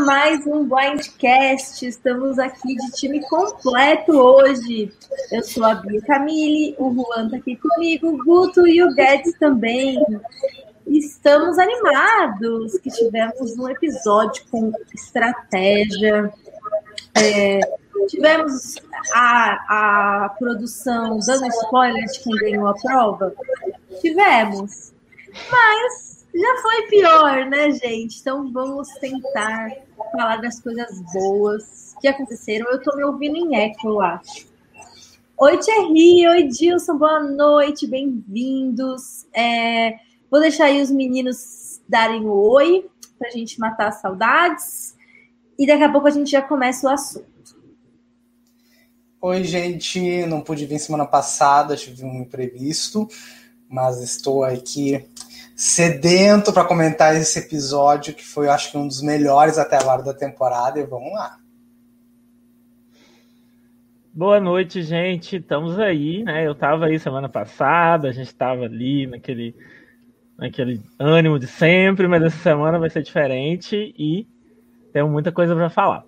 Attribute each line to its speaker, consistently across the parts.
Speaker 1: mais um Blindcast. Estamos aqui de time completo hoje. Eu sou a Bia Camille, o Juan está aqui comigo, o Guto e o Guedes também. Estamos animados que tivemos um episódio com estratégia. É, tivemos a, a produção dando spoiler de quem ganhou a prova? Tivemos. Mas já foi pior, né, gente? Então vamos tentar falar das coisas boas que aconteceram. Eu tô me ouvindo em eco, eu acho. Oi, Thierry. Oi, Dilson. Boa noite. Bem-vindos. É, vou deixar aí os meninos darem o oi para a gente matar as saudades. E daqui a pouco a gente já começa o assunto.
Speaker 2: Oi, gente. Não pude vir semana passada, tive um imprevisto, mas estou aqui sedento para comentar esse episódio, que foi, acho que, um dos melhores até agora da temporada, e vamos lá.
Speaker 3: Boa noite, gente. Estamos aí, né? Eu estava aí semana passada, a gente estava ali naquele, naquele ânimo de sempre, mas essa semana vai ser diferente e temos muita coisa para falar.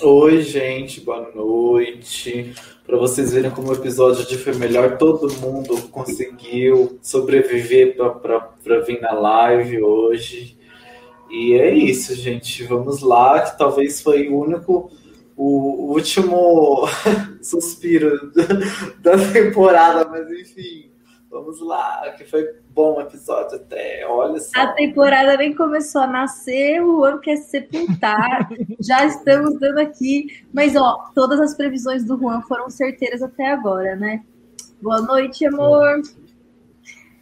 Speaker 4: Oi, gente, boa noite. Para vocês verem como o episódio de foi melhor, todo mundo conseguiu sobreviver para vir na live hoje. E é isso, gente. Vamos lá, que talvez foi o único, o último suspiro da temporada, mas enfim. Vamos lá, que foi bom o episódio até, olha só.
Speaker 1: A temporada nem começou a nascer, o ano quer sepultar, já estamos dando aqui. Mas, ó, todas as previsões do Juan foram certeiras até agora, né? Boa noite, amor.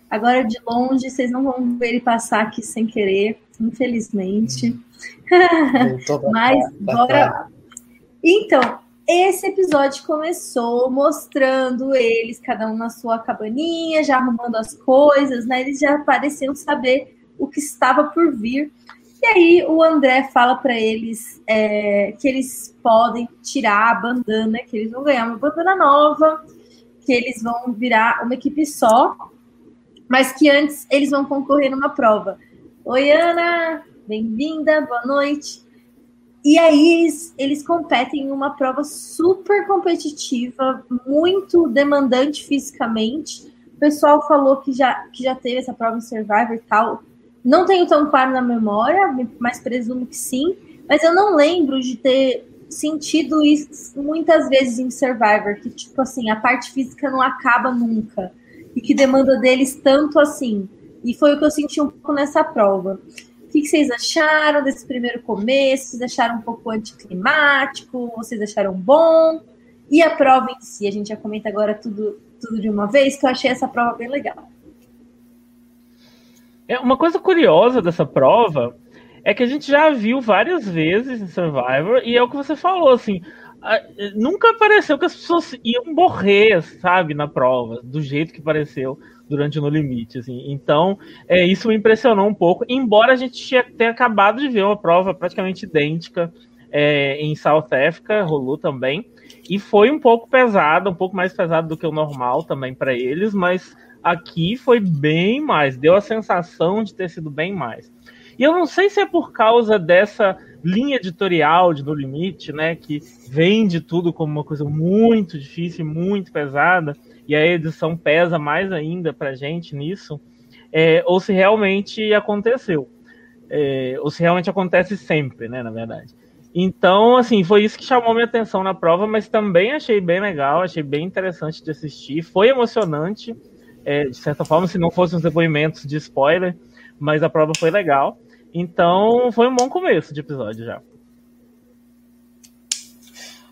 Speaker 1: Agora, de longe, vocês não vão ver ele passar aqui sem querer, infelizmente. Mas, bora. Então, esse episódio começou mostrando eles, cada um na sua cabaninha, já arrumando as coisas, né? Eles já pareciam saber o que estava por vir. E aí o André fala para eles é, que eles podem tirar a bandana, que eles vão ganhar uma bandana nova, que eles vão virar uma equipe só, mas que antes eles vão concorrer numa prova. Oi, Ana, bem-vinda, boa noite. E aí eles, eles competem em uma prova super competitiva, muito demandante fisicamente. O pessoal falou que já, que já teve essa prova em Survivor e tal. Não tenho tão claro na memória, mas presumo que sim. Mas eu não lembro de ter sentido isso muitas vezes em Survivor, que tipo assim, a parte física não acaba nunca. E que demanda deles tanto assim. E foi o que eu senti um pouco nessa prova. O que vocês acharam desse primeiro começo? Vocês acharam um pouco anticlimático? Vocês acharam bom? E a prova em si? A gente já comenta agora tudo, tudo de uma vez, que eu achei essa prova bem legal.
Speaker 3: É, uma coisa curiosa dessa prova é que a gente já viu várias vezes em Survivor, e é o que você falou, assim, nunca pareceu que as pessoas iam morrer, sabe, na prova, do jeito que pareceu durante No Limite, assim. Então, é, isso me impressionou um pouco, embora a gente tenha acabado de ver uma prova praticamente idêntica é, em South Africa, rolou também, e foi um pouco pesada, um pouco mais pesado do que o normal também para eles, mas aqui foi bem mais, deu a sensação de ter sido bem mais. E eu não sei se é por causa dessa linha editorial de No Limite, né, que vende tudo como uma coisa muito difícil, muito pesada, e a edição pesa mais ainda para gente nisso, é, ou se realmente aconteceu. É, ou se realmente acontece sempre, né, na verdade. Então, assim, foi isso que chamou minha atenção na prova, mas também achei bem legal, achei bem interessante de assistir. Foi emocionante, é, de certa forma, se não fossem os depoimentos de spoiler, mas a prova foi legal. Então, foi um bom começo de episódio já.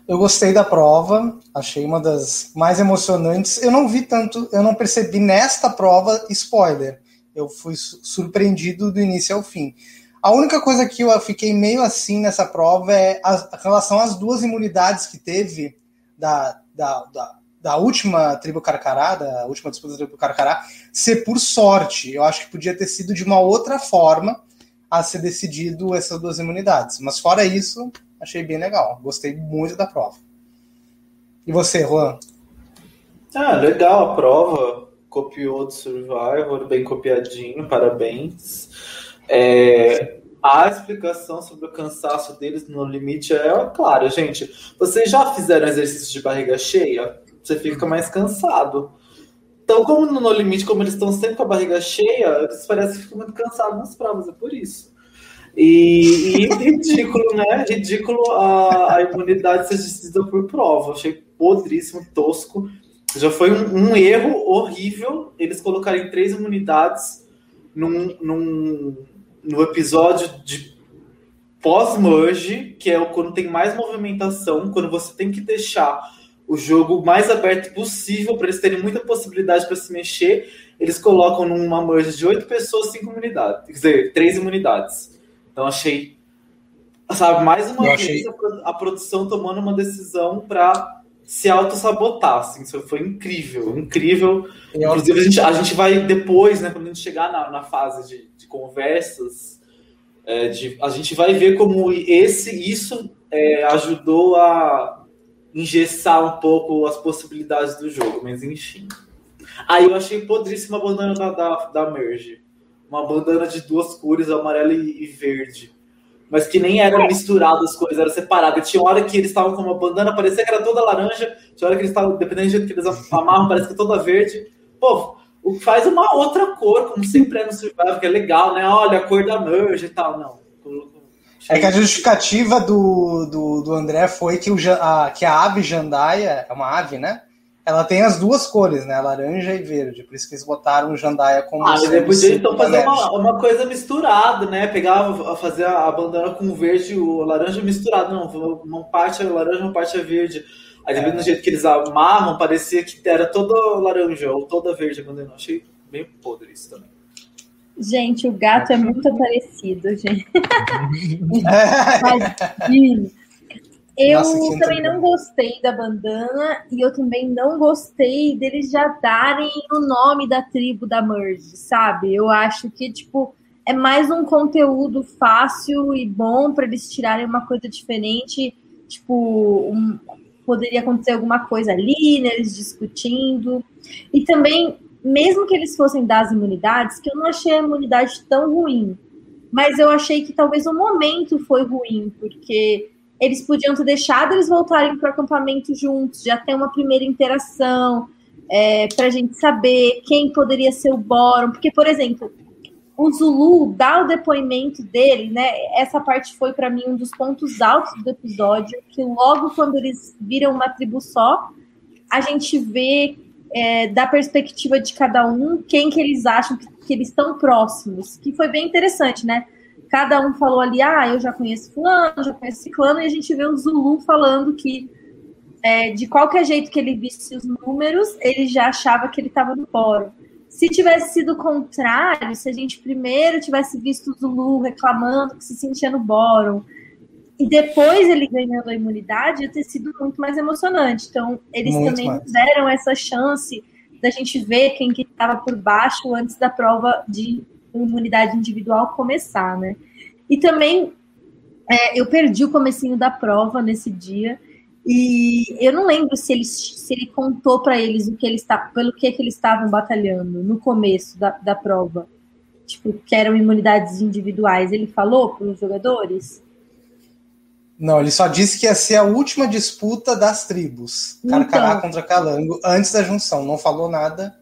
Speaker 2: Eu gostei da prova, achei uma das mais emocionantes. Eu não vi tanto, eu não percebi nesta prova spoiler. Eu fui surpreendido do início ao fim. A única coisa que eu fiquei meio assim nessa prova é a, a relação às duas imunidades que teve da, da, da, da última tribo Carcará, da última disputa da tribo Carcará, ser por sorte. Eu acho que podia ter sido de uma outra forma a ser decidido essas duas imunidades. Mas fora isso, achei bem legal. Gostei muito da prova. E você, Juan?
Speaker 4: Ah, legal a prova. Copiou do Survivor, bem copiadinho, parabéns. É, a explicação sobre o cansaço deles no limite é clara, gente. Vocês já fizeram exercício de barriga cheia? Você fica mais cansado. Então, como no No Limite, como eles estão sempre com a barriga cheia, eles parecem que ficam muito cansados nas provas, é por isso. E, e ridículo, né? Ridículo a, a imunidade ser decidida por prova. Achei podríssimo, tosco. Já foi um, um, erro horrível eles colocarem três imunidades num, num, no episódio de pós-merge, que é quando tem mais movimentação, quando você tem que deixar o jogo mais aberto possível para eles terem muita possibilidade para se mexer. Eles colocam numa merge de oito pessoas, cinco imunidades, quer dizer, três imunidades. Então achei, sabe, mais uma Eu vez achei... a, produção tomando uma decisão para se auto-sabotar, assim, isso foi incrível, incrível. Eu Inclusive, a gente, a gente vai depois, né, quando a gente chegar na, na fase de, de conversas, é, de, a gente vai ver como esse, isso é, ajudou a engessar um pouco as possibilidades do jogo, mas enfim. Aí eu achei podríssima a bandana da, da, da Merge. Uma bandana de duas cores, amarela e, e verde. Mas que nem era misturado as cores, era separado. tinha hora que eles estavam com uma bandana, parecia que era toda laranja. Tinha hora que eles estavam, dependendo do jeito que eles amarram, parece que é toda verde. Pô, faz uma outra cor, como sempre é no Survival, que é legal, né? Olha, a cor da Merge e tal. Não,
Speaker 2: é que a justificativa do, do, do André foi que, o, a, que a ave jandaia, é uma ave, né? Ela tem as duas cores, né? Laranja e verde. Por isso que eles botaram o jandaia como.
Speaker 4: Ah, mas depois eles então fazer uma, uma, coisa misturada, né? Pegar, fazer a bandana com o verde e o laranja misturado. Não, uma parte é laranja, uma parte é verde. Aí, é. do jeito que eles amarram, parecia que era toda laranja ou toda verde a bandana. Achei bem podre isso também.
Speaker 1: Gente, o gato é muito parecido, gente. Eu Nossa, também não gostei da bandana e eu também não gostei deles já darem o nome da tribo da Merge, sabe? Eu acho que, tipo, é mais um conteúdo fácil e bom para eles tirarem uma coisa diferente. Tipo, um, poderia acontecer alguma coisa ali, né, eles discutindo. E também mesmo que eles fossem das imunidades, que eu não achei a imunidade tão ruim, mas eu achei que talvez o momento foi ruim, porque eles podiam ter deixado eles voltarem para o acampamento juntos, já ter uma primeira interação, é, para a gente saber quem poderia ser o Boron, porque, por exemplo, o Zulu dá o depoimento dele, né? Essa parte foi para mim um dos pontos altos do episódio, que logo quando eles viram uma tribo só, a gente vê é, da perspectiva de cada um, quem que eles acham que, que, eles estão próximos, que foi bem interessante, né? Cada um falou ali, ah, eu já conheço fulano, já conheço ciclano, e a gente vê o Zulu falando que é, de qualquer jeito que ele visse os números, ele já achava que ele estava no fórum. Se tivesse sido o contrário, se a gente primeiro tivesse visto o Zulu reclamando que se sentia no bórum, e depois ele ganhando a imunidade, ia ter sido muito mais emocionante. Então, eles muito também mais. deram essa chance da gente ver quem que estava por baixo antes da prova de imunidade individual começar, né? E também é, eu perdi o comecinho da prova nesse dia e eu não lembro se ele, se ele contou para eles o que eles pelo que, que eles estavam batalhando no começo da, da prova, tipo que eram imunidades individuais. Ele falou para os jogadores?
Speaker 2: Não, ele só disse que ia ser a última disputa das tribos. Então, Carcará contra Calango, antes da junção. Não falou nada.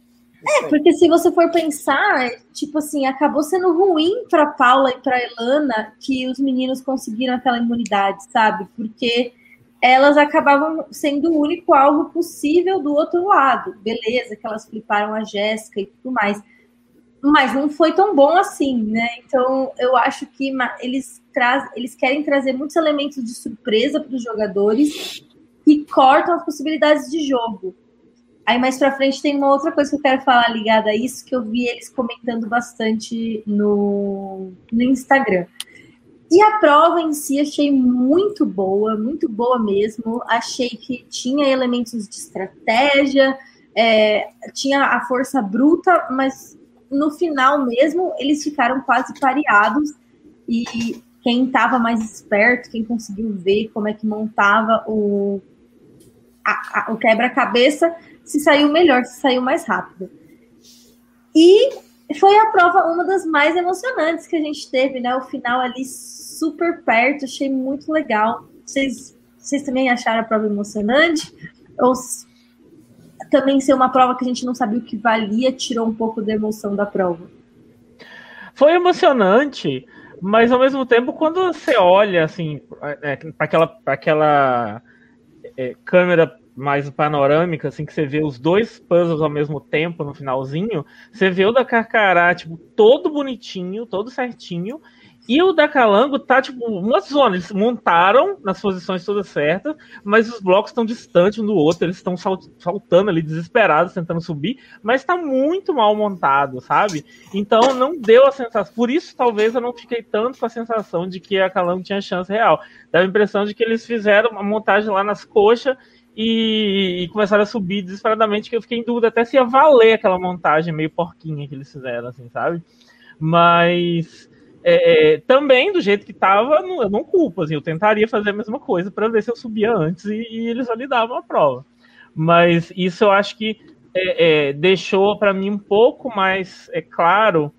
Speaker 1: É, porque se você for pensar, tipo assim, acabou sendo ruim para Paula e para Elana que os meninos conseguiram aquela imunidade, sabe? Porque elas acabavam sendo o único alvo possível do outro lado. Beleza, que elas fliparam a Jéssica e tudo mais mas não foi tão bom assim, né? Então eu acho que eles, traz, eles querem trazer muitos elementos de surpresa para os jogadores e cortam as possibilidades de jogo. Aí mais para frente tem uma outra coisa que eu quero falar ligada a isso, que eu vi eles comentando bastante no, no Instagram. E a prova em si achei muito boa, muito boa mesmo. Achei que tinha elementos de estratégia, é, tinha a força bruta, mas no final mesmo, eles ficaram quase pareados e quem estava mais esperto, quem conseguiu ver como é que montava o, o quebra-cabeça, se saiu melhor, se saiu mais rápido. E foi a prova, uma das mais emocionantes que a gente teve, né? O final ali super perto, achei muito legal. Vocês, vocês também acharam a prova emocionante? Ou também ser uma prova que a gente não sabia o que valia, tirou um pouco da emoção da prova?
Speaker 3: Foi emocionante, mas ao mesmo tempo, quando você olha assim é, para aquela, aquela é, câmera mais panorâmica, assim, que você vê os dois puzzles ao mesmo tempo no finalzinho, você vê o da Carcará, tipo, todo bonitinho, todo certinho, e o da Calango tá, tipo, uma zona. Eles montaram nas posições todas certas, mas os blocos estão distantes um do outro, eles estão saltando ali, desesperados, tentando subir, mas tá muito mal montado, sabe? Então não deu a sensação. Por isso, talvez eu não fiquei tanto com a sensação de que a Calango tinha chance real. Dá a impressão de que eles fizeram uma montagem lá nas coxas e, e, começaram a subir desesperadamente, que eu fiquei em dúvida até se ia valer aquela montagem meio porquinha que eles fizeram, assim, sabe? Mas é, é, também, do jeito que tava, não, eu não culpo, assim, eu tentaria fazer a mesma coisa para ver se eu subia antes e, e, eles validavam a prova. Mas isso eu acho que é, é deixou para mim um pouco mais é claro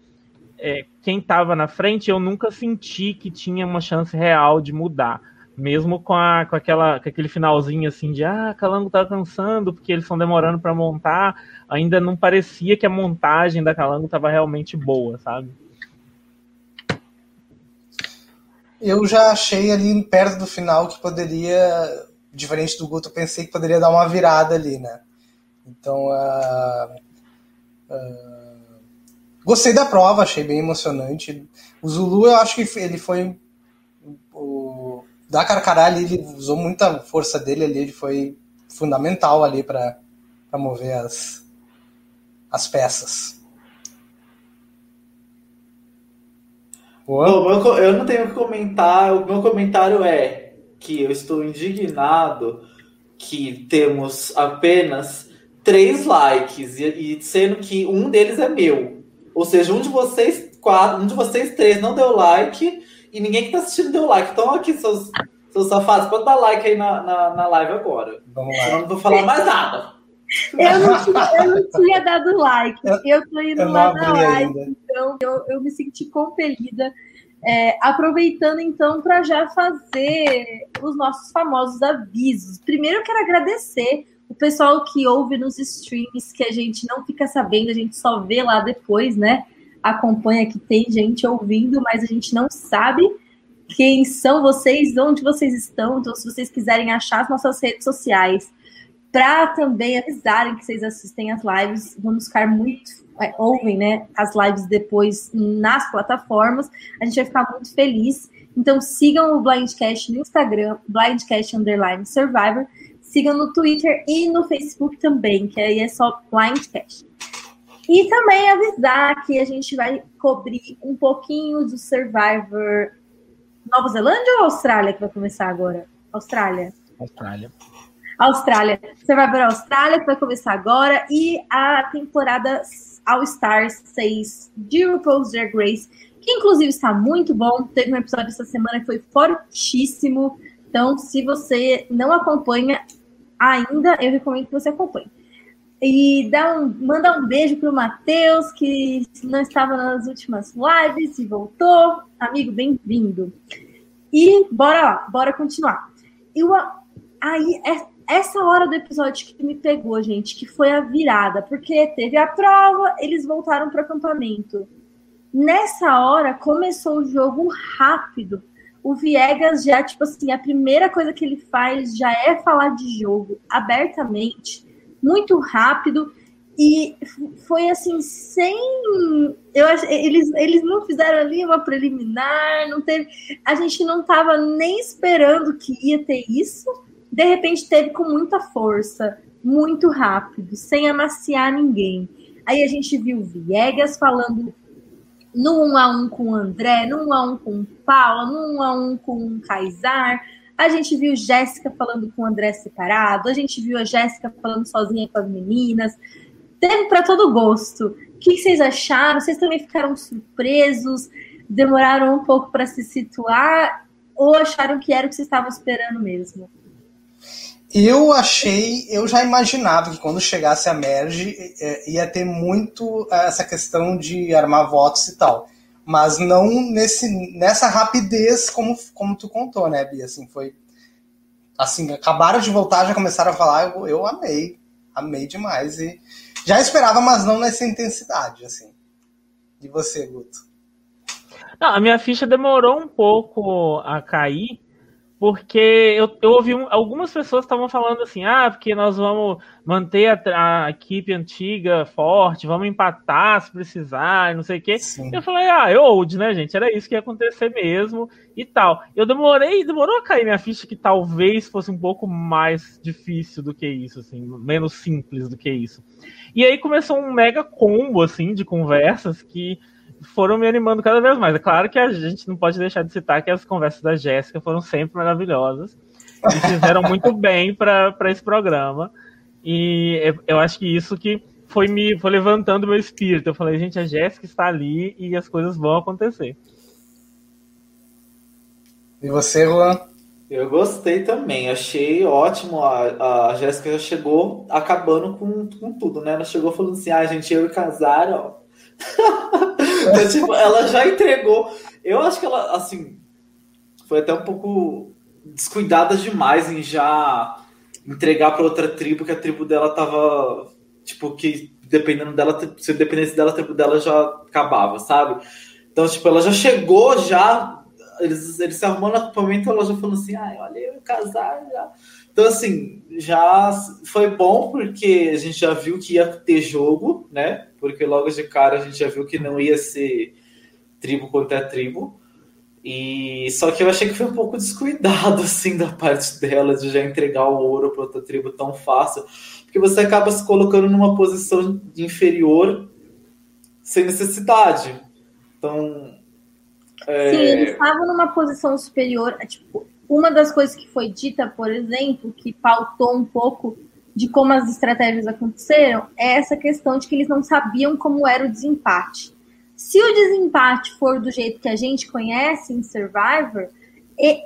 Speaker 3: é, quem estava na frente, eu nunca senti que tinha uma chance real de mudar mesmo com, a, com, aquela, com aquele finalzinho assim de ah, Calango tá cansando porque eles estão demorando para montar, ainda não parecia que a montagem da Calango estava realmente boa, sabe?
Speaker 2: Eu já achei ali perto do final que poderia, diferente do Guto, pensei que poderia dar uma virada ali, né? Então, uh, uh, gostei da prova, achei bem emocionante. O Zulu, eu acho que ele foi da Carcará ali, ele usou muita força dele ali, ele foi fundamental ali para mover as, as peças.
Speaker 4: Bom, eu não tenho o que comentar, o meu comentário é que eu estou indignado que temos apenas três likes, e, e sendo que um deles é meu. Ou seja, um de vocês quatro, um de vocês três não deu like e ninguém que tá assistindo deu like. Então, aqui, seus, seus safados, pode dar like aí na, na, na live agora. Vamos lá. Eu não vou falar mais nada.
Speaker 1: Eu não, tinha, eu não tinha dado like. Eu tô indo lá na live, ainda. então eu, eu me senti compelida. É, aproveitando então para já fazer os nossos famosos avisos. Primeiro eu quero agradecer o pessoal que ouve nos streams, que a gente não fica sabendo, a gente só vê lá depois, né? Acompanha que tem gente ouvindo, mas a gente não sabe quem são vocês, onde vocês estão. Então, se vocês quiserem achar as nossas redes sociais, para também avisarem que vocês assistem as lives, vamos ficar muito. É, ouvem né, as lives depois nas plataformas, a gente vai ficar muito feliz. Então sigam o Blindcast no Instagram, Blindcast Survivor, sigam no Twitter e no Facebook também, que aí é só Blindcast. E também avisar que a gente vai cobrir um pouquinho do Survivor Nova Zelândia ou Austrália que vai começar agora? Austrália.
Speaker 3: Austrália.
Speaker 1: Austrália. Survivor Austrália que vai começar agora e a temporada All Stars 6 de RuPaul's Drag Race, que inclusive está muito bom. Teve um episódio essa semana que foi fortíssimo. Então, se você não acompanha ainda, eu recomendo que você acompanhe. E dá um, manda um beijo pro Matheus, que não estava nas últimas lives e voltou. Amigo, bem-vindo. E bora lá, bora continuar. E o, aí, é, essa hora do episódio que me pegou, gente, que foi a virada, porque teve a prova, eles voltaram para o acampamento. Nessa hora começou o jogo rápido. O Viegas já, tipo assim, a primeira coisa que ele faz já é falar de jogo abertamente muito rápido e foi assim sem eu eles eles não fizeram ali uma preliminar não teve a gente não estava nem esperando que ia ter isso de repente teve com muita força muito rápido sem amaciar ninguém. Aí a gente viu Viegas falando no um a um com o André no um a um com Paula no um a um com o Kaysar a gente viu Jéssica falando com o André separado, a gente viu a Jéssica falando sozinha com as meninas. Teve para todo gosto. O que vocês acharam? Vocês também ficaram surpresos? Demoraram um pouco para se situar? Ou acharam que era o que vocês estavam esperando mesmo?
Speaker 2: Eu achei, eu já imaginava que quando chegasse a Merge é, ia ter muito essa questão de armar votos e tal. Mas não nesse, nessa rapidez como, como tu contou, né, Bia? Assim, foi. Assim, acabaram de voltar, já começaram a falar, eu, eu amei. Amei demais. E já esperava, mas não nessa intensidade, assim. E você, Guto?
Speaker 3: Não, a minha ficha demorou um pouco a cair, porque eu, eu ouvi um, algumas pessoas estavam falando assim, ah, porque nós vamos manter a, a, equipe antiga forte, vamos empatar se precisar, não sei o quê. Sim. Eu falei, ah, eu old, né, gente? Era isso que ia acontecer mesmo e tal. Eu demorei, demorou a cair minha ficha que talvez fosse um pouco mais difícil do que isso, assim, menos simples do que isso. E aí começou um mega combo, assim, de conversas que foram me animando cada vez mais. É claro que a gente não pode deixar de citar que as conversas da Jéssica foram sempre maravilhosas e fizeram muito bem para esse programa. E eu acho que isso que foi me foi levantando meu espírito. Eu falei, gente, a Jéssica está ali e as coisas vão acontecer.
Speaker 2: E você, Juan?
Speaker 4: Eu gostei também, achei ótimo. A, a Jéssica já chegou acabando com, com tudo, né? Ela chegou falando assim: ah, gente, eu e casar, ó. então, tipo, ela já entregou. Eu acho que ela, assim, foi até um pouco descuidada demais em já entregar para outra tribo, que a tribo dela tava, tipo, que dependendo dela, se dependesse dela, a tribo dela já acabava, sabe? Então, tipo, ela já chegou já eles, eles se arrumando no acampamento, ela já falou assim, ah, olha, eu casar já. Então, assim, já foi bom porque a gente já viu que ia ter jogo, né? Porque logo de cara a gente já viu que não ia ser tribo contra tribo. E só que eu achei que foi um pouco descuidado assim da parte dela de já entregar o ouro para outra tribo tão fácil, porque você acaba se colocando numa posição inferior sem necessidade. Então,
Speaker 1: é... Sim, eles estavam numa posição superior. É, tipo, uma das coisas que foi dita, por exemplo, que pautou um pouco de como as estratégias aconteceram, é essa questão de que eles não sabiam como era o desempate. Se o desempate for do jeito que a gente conhece em Survivor,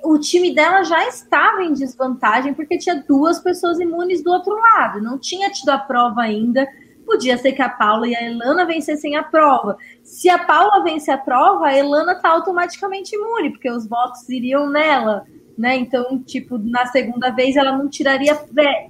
Speaker 1: o time dela já estava em desvantagem porque tinha duas pessoas imunes do outro lado. Não tinha tido a prova ainda podia ser que a Paula e a Elana vencessem a prova. Se a Paula vence a prova, a Elana está automaticamente imune, porque os votos iriam nela, né? Então, tipo, na segunda vez ela não tiraria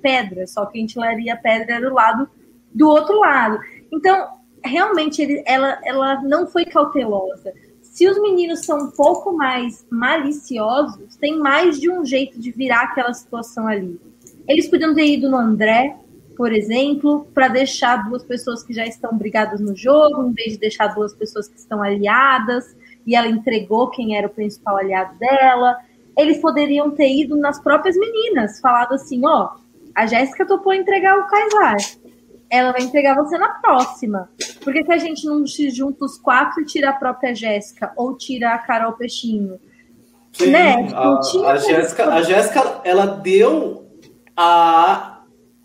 Speaker 1: pedra, só quem tiraria pedra era o lado do outro lado. Então, realmente, ele, ela, ela não foi cautelosa. Se os meninos são um pouco mais maliciosos, tem mais de um jeito de virar aquela situação ali. Eles podiam ter ido no André, por exemplo, para deixar duas pessoas que já estão brigadas no jogo, em vez de deixar duas pessoas que estão aliadas, e ela entregou quem era o principal aliado dela. Eles poderiam ter ido nas próprias meninas, falado assim: ó, a Jéssica topou entregar o Kaysar. Ela vai entregar você na próxima. Por que, que a gente não se junta os quatro e tira a própria Jéssica? Ou tira a Carol Peixinho?
Speaker 4: Sim, né? A, a, Jéssica, a Jéssica, ela deu a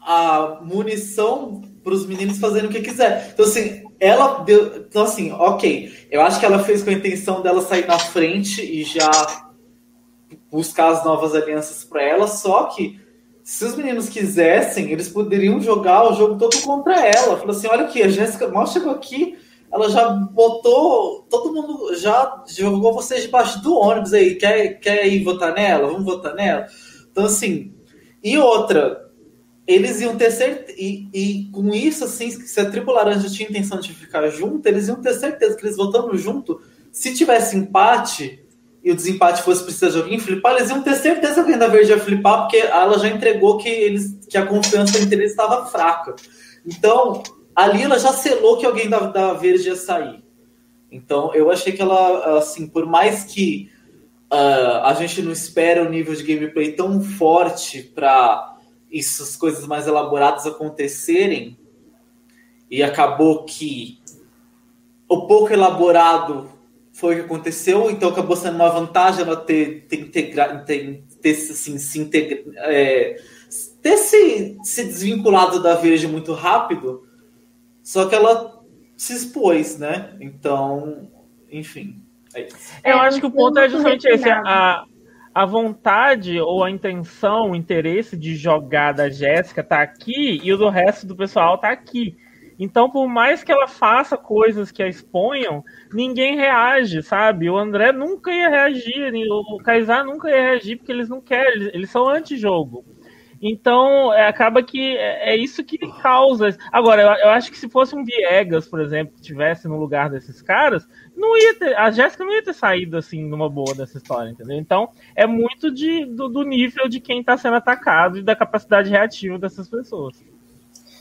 Speaker 4: a munição para os meninos fazerem o que quiser. Então, assim, ela deu. Então, assim, ok. Eu acho que ela fez com a intenção dela sair na frente e já buscar as novas alianças para ela. Só que, se os meninos quisessem, eles poderiam jogar o jogo todo contra ela. Falou assim: olha aqui, a Jéssica mal chegou aqui. Ela já botou. Todo mundo já jogou vocês debaixo do ônibus aí. Quer, quer ir votar nela? Vamos votar nela? Então, assim. E outra, eles iam ter certeza. E, e, com isso, assim, se a tribo laranja tinha intenção de ficar junto, eles iam ter certeza que eles votando junto, se tivesse empate e o desempate fosse precisar de alguém flipar, eles iam ter certeza que alguém da verde ia flipar, porque ela já entregou que, eles, que a confiança entre eles estava fraca. Então, ali ela já selou que alguém da, da verde ia sair. Então, eu achei que ela, assim, por mais que uh, a gente não espera o nível de gameplay tão forte para essas coisas mais elaboradas acontecerem e acabou que o pouco elaborado foi o que aconteceu, então acabou sendo uma vantagem ela ter, ter, integra, ter, ter assim, se integra, é, ter se, se desvinculado da Verde muito rápido, só que ela se expôs, né? Então, enfim.
Speaker 3: É Eu acho que o ponto é justamente esse. A, a vontade ou a intenção, o interesse de jogar da Jéssica tá aqui e o do resto do pessoal tá aqui. Então, por mais que ela faça coisas que a exponham, ninguém reage, sabe? O André nunca ia reagir, o Kaysar nunca ia reagir, porque eles não querem, eles, são anti-jogo. Então, é, acaba que é, é, isso que causa. Agora, eu, eu, acho que se fosse um Viegas, por exemplo, que estivesse no lugar desses caras, não ia ter, a Jéssica não ia ter saído assim numa boa dessa história, entendeu? Então, é muito de, do, do nível de quem está sendo atacado e da capacidade reativa dessas pessoas.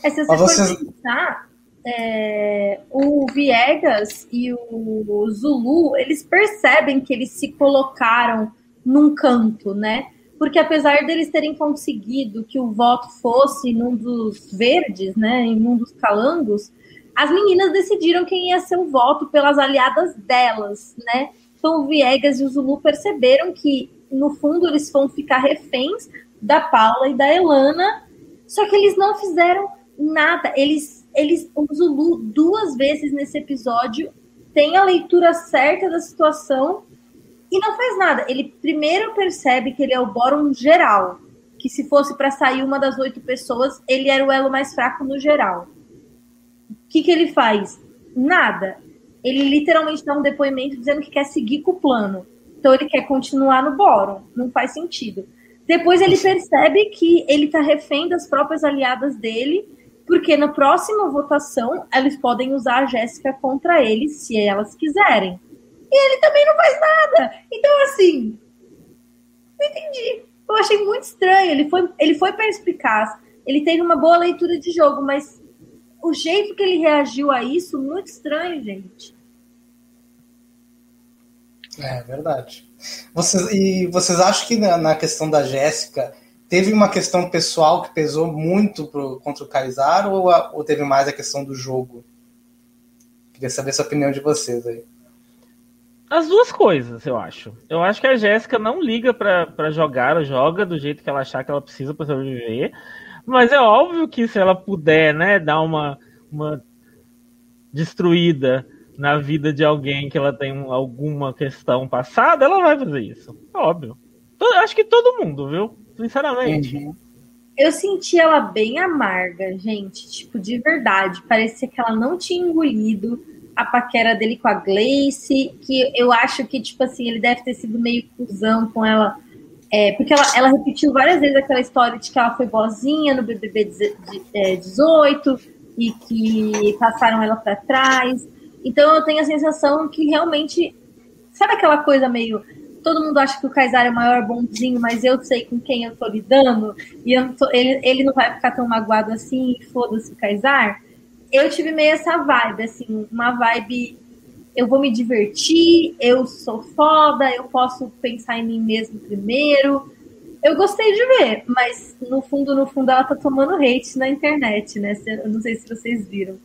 Speaker 1: É, se você vocês... for pensar, é, o Viegas e o Zulu, eles percebem que eles se colocaram num canto, né? Porque apesar deles terem conseguido que o voto fosse num dos verdes, né, em um dos calangos, as meninas decidiram quem ia ser o voto pelas aliadas delas, né? Então o Viegas e o Zulu perceberam que no fundo eles vão ficar reféns da Paula e da Elana, só que eles não fizeram nada. Eles, eles, o Zulu, duas vezes nesse episódio, tem a leitura certa da situação e não faz nada. Ele primeiro percebe que ele é o bórum geral. Que se fosse para sair uma das oito pessoas, ele era o elo mais fraco no geral. O que, que ele faz? Nada. Ele literalmente dá um depoimento dizendo que quer seguir com o plano. Então ele quer continuar no bórum. Não faz sentido. Depois ele percebe que ele está refém das próprias aliadas dele porque na próxima votação eles podem usar a Jéssica contra ele se elas quiserem. E ele também não faz nada. Então, assim, não entendi. Eu achei muito estranho. Ele foi, ele foi perspicaz. Ele teve uma boa leitura de jogo, mas o jeito que ele reagiu a isso, muito estranho, gente.
Speaker 2: É verdade. Vocês, e vocês acham que na, na questão da Jéssica teve uma questão pessoal que pesou muito pro, contra o Kaysar ou, ou teve mais a questão do jogo? Queria saber a opinião de vocês aí.
Speaker 3: As duas coisas, eu acho. Eu acho que a Jéssica não liga para jogar, joga do jeito que ela achar que ela precisa para sobreviver. Mas é óbvio que se ela puder, né, dar uma, uma destruída na vida de alguém que ela tem alguma questão passada, ela vai fazer isso. Óbvio. Acho que todo mundo, viu? Sinceramente. Uhum.
Speaker 1: Eu senti ela bem amarga, gente. Tipo, de verdade. Parecia que ela não tinha engolido a paquera dele com a Gleice. Que eu acho que, tipo assim, ele deve ter sido meio cuzão com ela. É, porque ela, ela repetiu várias vezes aquela história de que ela foi boazinha no BBB 18 é, e que passaram ela para trás. Então eu tenho a sensação que realmente. Sabe aquela coisa meio todo mundo acha que o Kaysar é o maior bonzinho, mas eu sei com quem eu tô lidando, e tô, ele, ele não vai ficar tão magoado assim, foda-se o Kaysar. Eu tive meio essa vibe, assim, uma vibe. Eu vou me divertir, eu sou foda, eu posso pensar em mim mesmo primeiro. Eu gostei de ver, mas no fundo, no fundo, ela tá tomando hate na internet, né? Eu não sei se vocês viram.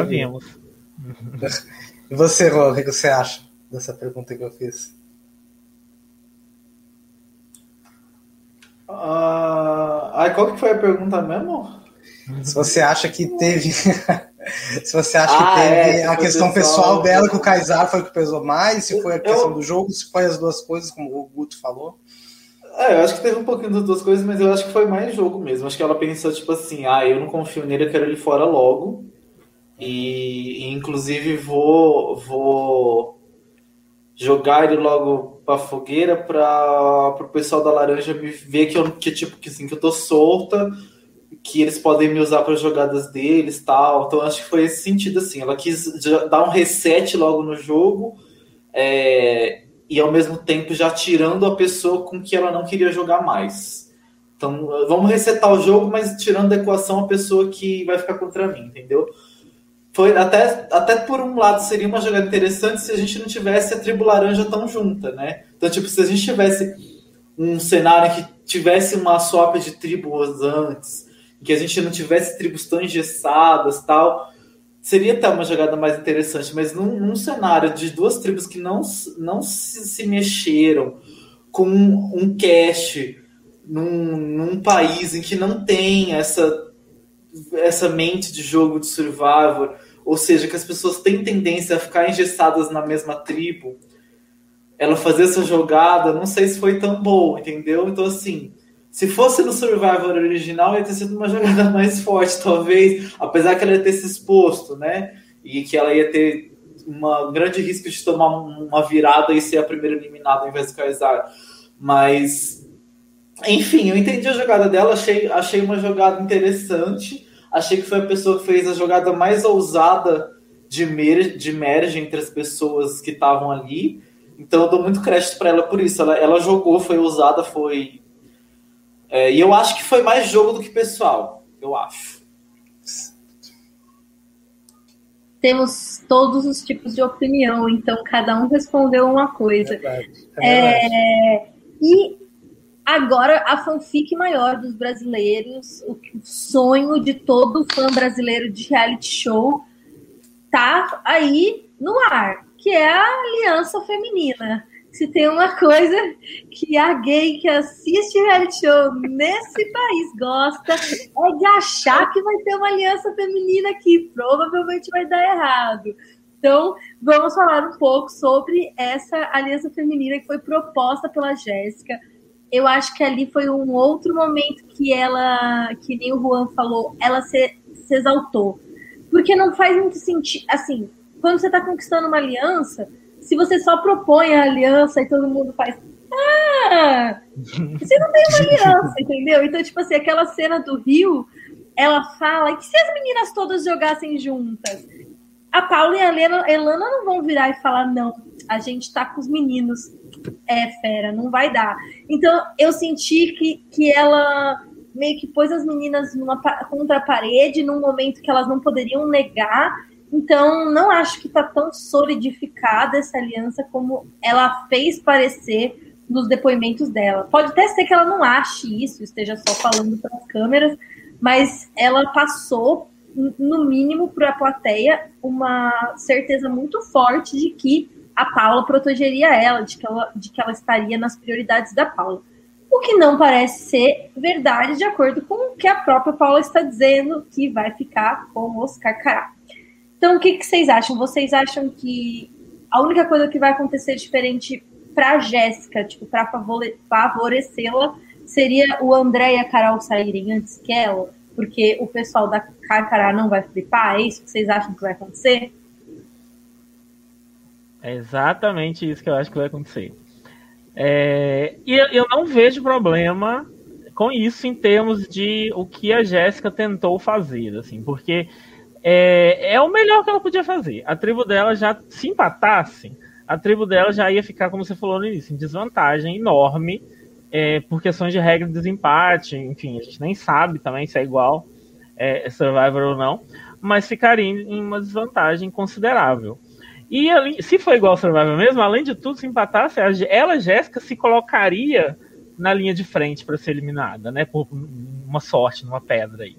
Speaker 3: Ah, vimos.
Speaker 2: E você, Rô, o que você acha dessa pergunta que eu fiz?
Speaker 4: Uh, ai, qual que foi a pergunta mesmo?
Speaker 2: Se você acha que teve. se você acha ah, que teve é, a questão pessoal, pessoal dela, que o Kaysar foi o que pesou mais, se foi a questão eu... do jogo, se foi as duas coisas, como o Guto falou.
Speaker 4: É, eu acho que teve um pouquinho das duas coisas, mas eu acho que foi mais jogo mesmo. Acho que ela pensou, tipo assim, ah, eu não confio nele, eu quero ele fora logo. E, e inclusive vou, vou jogar ele logo pra fogueira para o pessoal da laranja me ver que eu que tipo que assim que eu tô solta que eles podem me usar para jogadas deles tal. Então acho que foi esse sentido assim. Ela quis dar um reset logo no jogo é, e ao mesmo tempo já tirando a pessoa com que ela não queria jogar mais. Então vamos resetar o jogo mas tirando da equação a pessoa que vai ficar contra mim entendeu foi até, até por um lado seria uma jogada interessante se a gente não tivesse a tribo laranja tão junta, né? Então, tipo, se a gente tivesse um cenário que tivesse uma swap de tribos antes, que a gente não tivesse tribos tão engessadas tal, seria até uma jogada mais interessante. Mas num, num cenário de duas tribos que não, não se, se mexeram, com um, um num, num país em que não tem essa, essa mente de jogo de survival ou seja, que as pessoas têm tendência a ficar engessadas na mesma tribo, ela fazer essa jogada, não sei se foi tão boa, entendeu? Então, assim, se fosse no Survivor original, ia ter sido uma jogada mais forte, talvez, apesar que ela ia ter se exposto, né? E que ela ia ter um grande risco de tomar uma virada e ser a primeira eliminada ao invés do Kaysar. Mas, enfim, eu entendi a jogada dela, achei, achei uma jogada interessante. Achei que foi a pessoa que fez a jogada mais ousada de, mer de merge entre as pessoas que estavam ali. Então eu dou muito crédito para ela por isso. Ela, ela jogou, foi ousada, foi. É, e eu acho que foi mais jogo do que pessoal. Eu acho.
Speaker 1: Temos todos os tipos de opinião, então cada um respondeu uma coisa. É verdade, é verdade. e agora a fanfic maior dos brasileiros, o sonho de todo fã brasileiro de reality show, tá aí no ar, que é a aliança feminina. Se tem uma coisa que a gay que assiste reality show nesse país gosta, é de achar que vai ter uma aliança feminina que provavelmente vai dar errado. Então, vamos falar um pouco sobre essa aliança feminina que foi proposta pela Jéssica. Eu acho que ali foi um outro momento que ela, que nem o Juan falou, ela se, se exaltou porque não faz muito sentido. Assim, quando você está conquistando uma aliança, se você só propõe a aliança e todo mundo faz. Ah! Você não tem uma aliança, entendeu? Então, tipo assim, aquela cena do Rio, ela fala: e se as meninas todas jogassem juntas? A Paula e a Helena, Elana não vão virar e falar: não, a gente tá com os meninos. É, fera, não vai dar. Então, eu senti que, que ela meio que pôs as meninas numa, contra a parede num momento que elas não poderiam negar. Então, não acho que está tão solidificada essa aliança como ela fez parecer nos depoimentos dela. Pode até ser que ela não ache isso, esteja só falando para as câmeras, mas ela passou, no mínimo, para a plateia uma certeza muito forte de que a Paula protegeria ela, de que ela, de que ela estaria nas prioridades da Paula o que não parece ser verdade de acordo com o que a própria Paula está dizendo que vai ficar com os Carcará. Então, o que, que vocês acham? Vocês acham que a única coisa que vai acontecer diferente para Jéssica, tipo, para favorecê-la, seria o André e a Carol saírem antes que ela? Porque o pessoal da Carcará não vai flipar? É isso que vocês acham que vai acontecer?
Speaker 3: É exatamente isso que eu acho que vai acontecer. É, e eu não vejo problema com isso em termos de o que a Jéssica tentou fazer, assim, porque é, é o melhor que ela podia fazer. A tribo dela já se empatasse, a tribo dela já ia ficar, como você falou no início, em desvantagem enorme é, por questões de regra de desempate, enfim, a gente nem sabe também se é igual é, Survivor ou não, mas ficaria em uma desvantagem considerável. E se for igual ao Survivor mesmo, além de tudo, se empatasse, ela, Jéssica, se colocaria na linha de frente para ser eliminada, né? Por uma sorte, numa pedra aí,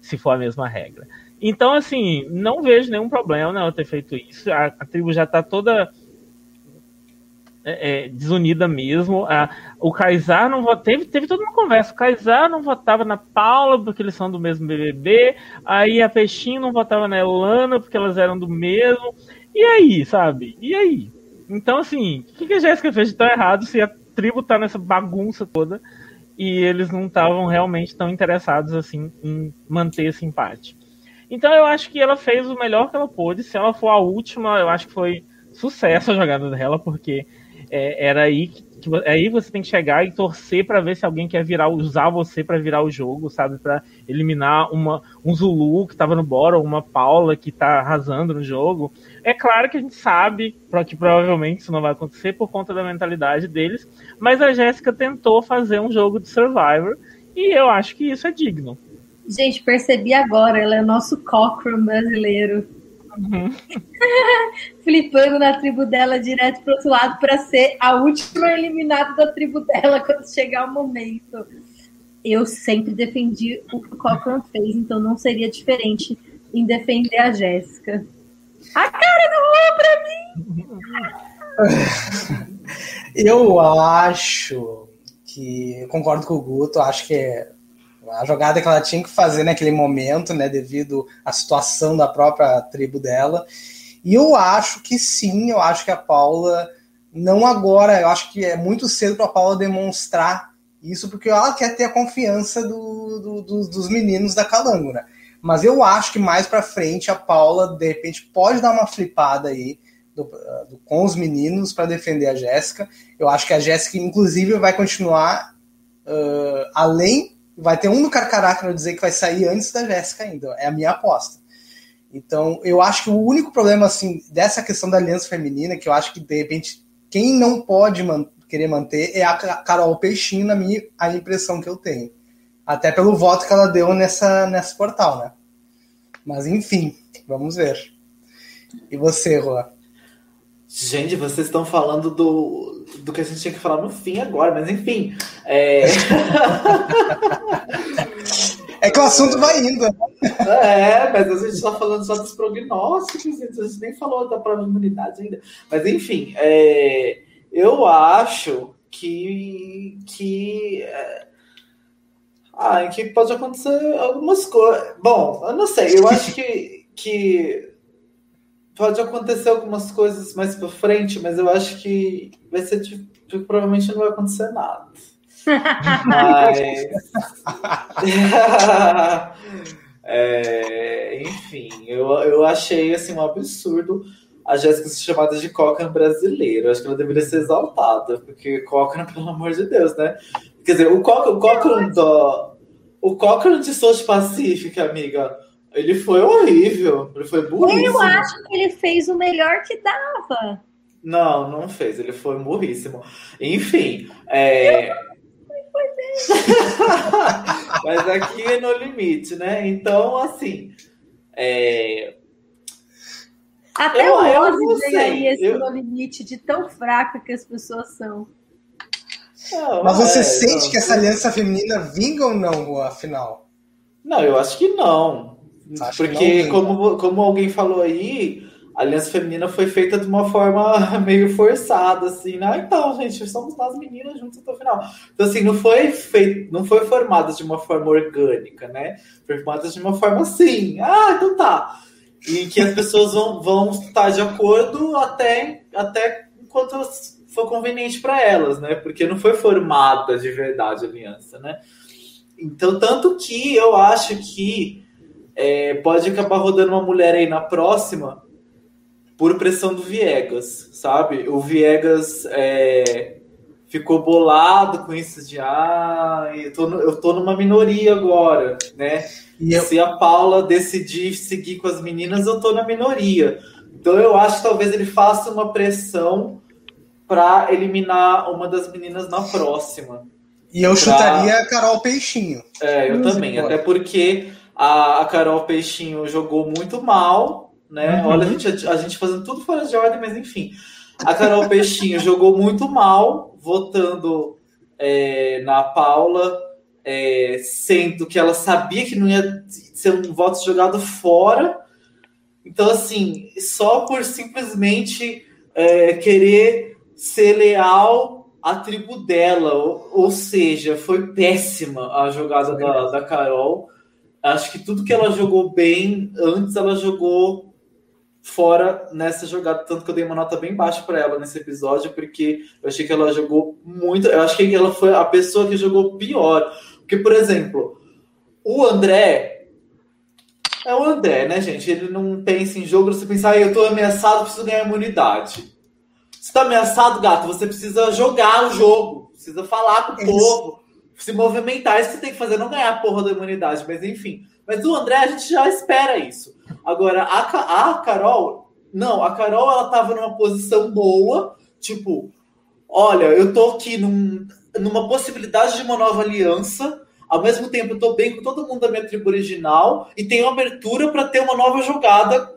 Speaker 3: se for a mesma regra. Então, assim, não vejo nenhum problema nela ter feito isso. A, a tribo já está toda é, é, desunida mesmo. A, o Kaysar não votava. Teve, teve toda uma conversa. O Kaysar não votava na Paula porque eles são do mesmo BBB. Aí a Peixinho não votava na Elana porque elas eram do mesmo. E aí, sabe? E aí? Então, assim, o que, a Jéssica fez de tão errado se a tribo tá nessa bagunça toda e eles não estavam realmente tão interessados assim em manter esse empate? Então eu acho que ela fez o melhor que ela pôde. Se ela for a última, eu acho que foi sucesso a jogada dela, porque é, era aí que aí você tem que chegar e torcer para ver se alguém quer virar, usar você para virar o jogo, sabe? Para eliminar uma, um Zulu que estava no bora, uma Paula que está arrasando no jogo. É claro que a gente sabe que provavelmente isso não vai acontecer por conta da mentalidade deles, mas a Jéssica tentou fazer um jogo de Survivor e eu acho que isso é digno.
Speaker 1: Gente, percebi agora, ela é o nosso Cochrane brasileiro. Uhum. Flipando na tribo dela direto pro outro lado para ser a última eliminada da tribo dela quando chegar o momento. Eu sempre defendi o que o Cochran fez, então não seria diferente em defender a Jéssica. A cara do Luan
Speaker 2: pra mim! Eu acho que concordo com o Guto, acho que é a jogada que ela tinha que fazer naquele momento, né, devido à situação da própria tribo dela. E eu acho que sim, eu acho que a Paula não agora. Eu acho que é muito cedo para a Paula demonstrar isso, porque ela quer ter a confiança do, do, do, dos meninos da Calângora. Mas eu acho que mais para frente a Paula, de repente, pode dar uma flipada aí com os meninos para defender a Jéssica. Eu acho que a Jéssica, inclusive, vai continuar uh, além. Vai ter um no Carcará que eu dizer que vai sair antes da Jéssica ainda. É a minha aposta. Então, eu acho que o único problema assim dessa questão da aliança feminina, que eu acho que de repente quem não pode man querer manter é a Carol Peixinho, na minha a impressão que eu tenho. Até pelo voto que ela deu nessa, nessa portal, né? Mas enfim, vamos ver. E você, Juan?
Speaker 4: Gente, vocês estão falando do, do que a gente tinha que falar no fim agora, mas enfim. É,
Speaker 2: é que o assunto vai indo. Né?
Speaker 4: É, mas a gente está falando só dos prognósticos, a gente nem falou da prova de imunidade ainda. Mas enfim, é, eu acho que. que é, ah, que pode acontecer algumas coisas. Bom, eu não sei, eu acho que. que pode acontecer algumas coisas mais para frente, mas eu acho que vai ser tipo, provavelmente não vai acontecer nada. mas é, enfim, eu, eu achei assim um absurdo a Jéssica ser chamada de Cochrane brasileiro. Acho que ela deveria ser exaltada, porque Cochrane, pelo amor de Deus, né? Quer dizer, o, Co o Cochrane do, o Cochrane de South Pacific, amiga, ele foi horrível. Ele foi burríssimo.
Speaker 1: Eu acho que ele fez o melhor que dava.
Speaker 4: Não, não fez. Ele foi burríssimo. Enfim, é... Mas aqui é no limite, né? Então, assim. É...
Speaker 1: Até eu, hoje ganharia esse eu... no limite de tão fraca que as pessoas são.
Speaker 2: Não, Mas você é, sente não, que essa aliança feminina vinga ou não, afinal?
Speaker 4: Não, eu acho que não. Acho Porque, não como, como alguém falou aí, a aliança feminina foi feita de uma forma meio forçada, assim, né? Então, gente, somos nós meninas juntos até o final. Então, assim, não foi feito, não foi formada de uma forma orgânica, né? Foi formada de uma forma assim. Ah, então tá. E que as pessoas vão, vão estar de acordo até, até enquanto for conveniente para elas, né? Porque não foi formada de verdade a aliança, né? Então, tanto que eu acho que é, pode acabar rodando uma mulher aí na próxima por pressão do Viegas, sabe? O Viegas é, ficou bolado com isso de ah, eu tô, eu tô numa minoria agora, né? E eu... Se a Paula decidir seguir com as meninas, eu tô na minoria. Então eu acho que talvez ele faça uma pressão para eliminar uma das meninas na próxima.
Speaker 2: E eu pra... chutaria a Carol Peixinho.
Speaker 4: É, eu também, até porque a, a Carol Peixinho jogou muito mal, né? Uhum. Olha, a gente, a, gente fazendo tudo fora de ordem, mas enfim. A Carol Peixinho jogou muito mal, votando é, na Paula, é, sendo que ela sabia que não ia ser um voto jogado fora. Então, assim, só por simplesmente é, querer ser leal à tribo dela, ou, ou seja, foi péssima a jogada da, da Carol acho que tudo que ela jogou bem antes, ela jogou fora nessa jogada. Tanto que eu dei uma nota bem baixa para ela nesse episódio, porque eu achei que ela jogou muito. Eu acho que ela foi a pessoa que jogou pior. Porque, por exemplo, o André. É o André, né, gente? Ele não pensa em jogo, você pensar, ah, eu tô ameaçado, preciso ganhar imunidade. Você tá ameaçado, gato, você precisa jogar o jogo, precisa falar com o povo se movimentar, isso que tem que fazer, não ganhar a porra da imunidade, mas enfim. Mas o André, a gente já espera isso. Agora, a, a Carol, não, a Carol, ela tava numa posição boa, tipo, olha, eu tô aqui num, numa possibilidade de uma nova aliança, ao mesmo tempo eu tô bem com todo mundo da minha tribo original e tenho abertura para ter uma nova jogada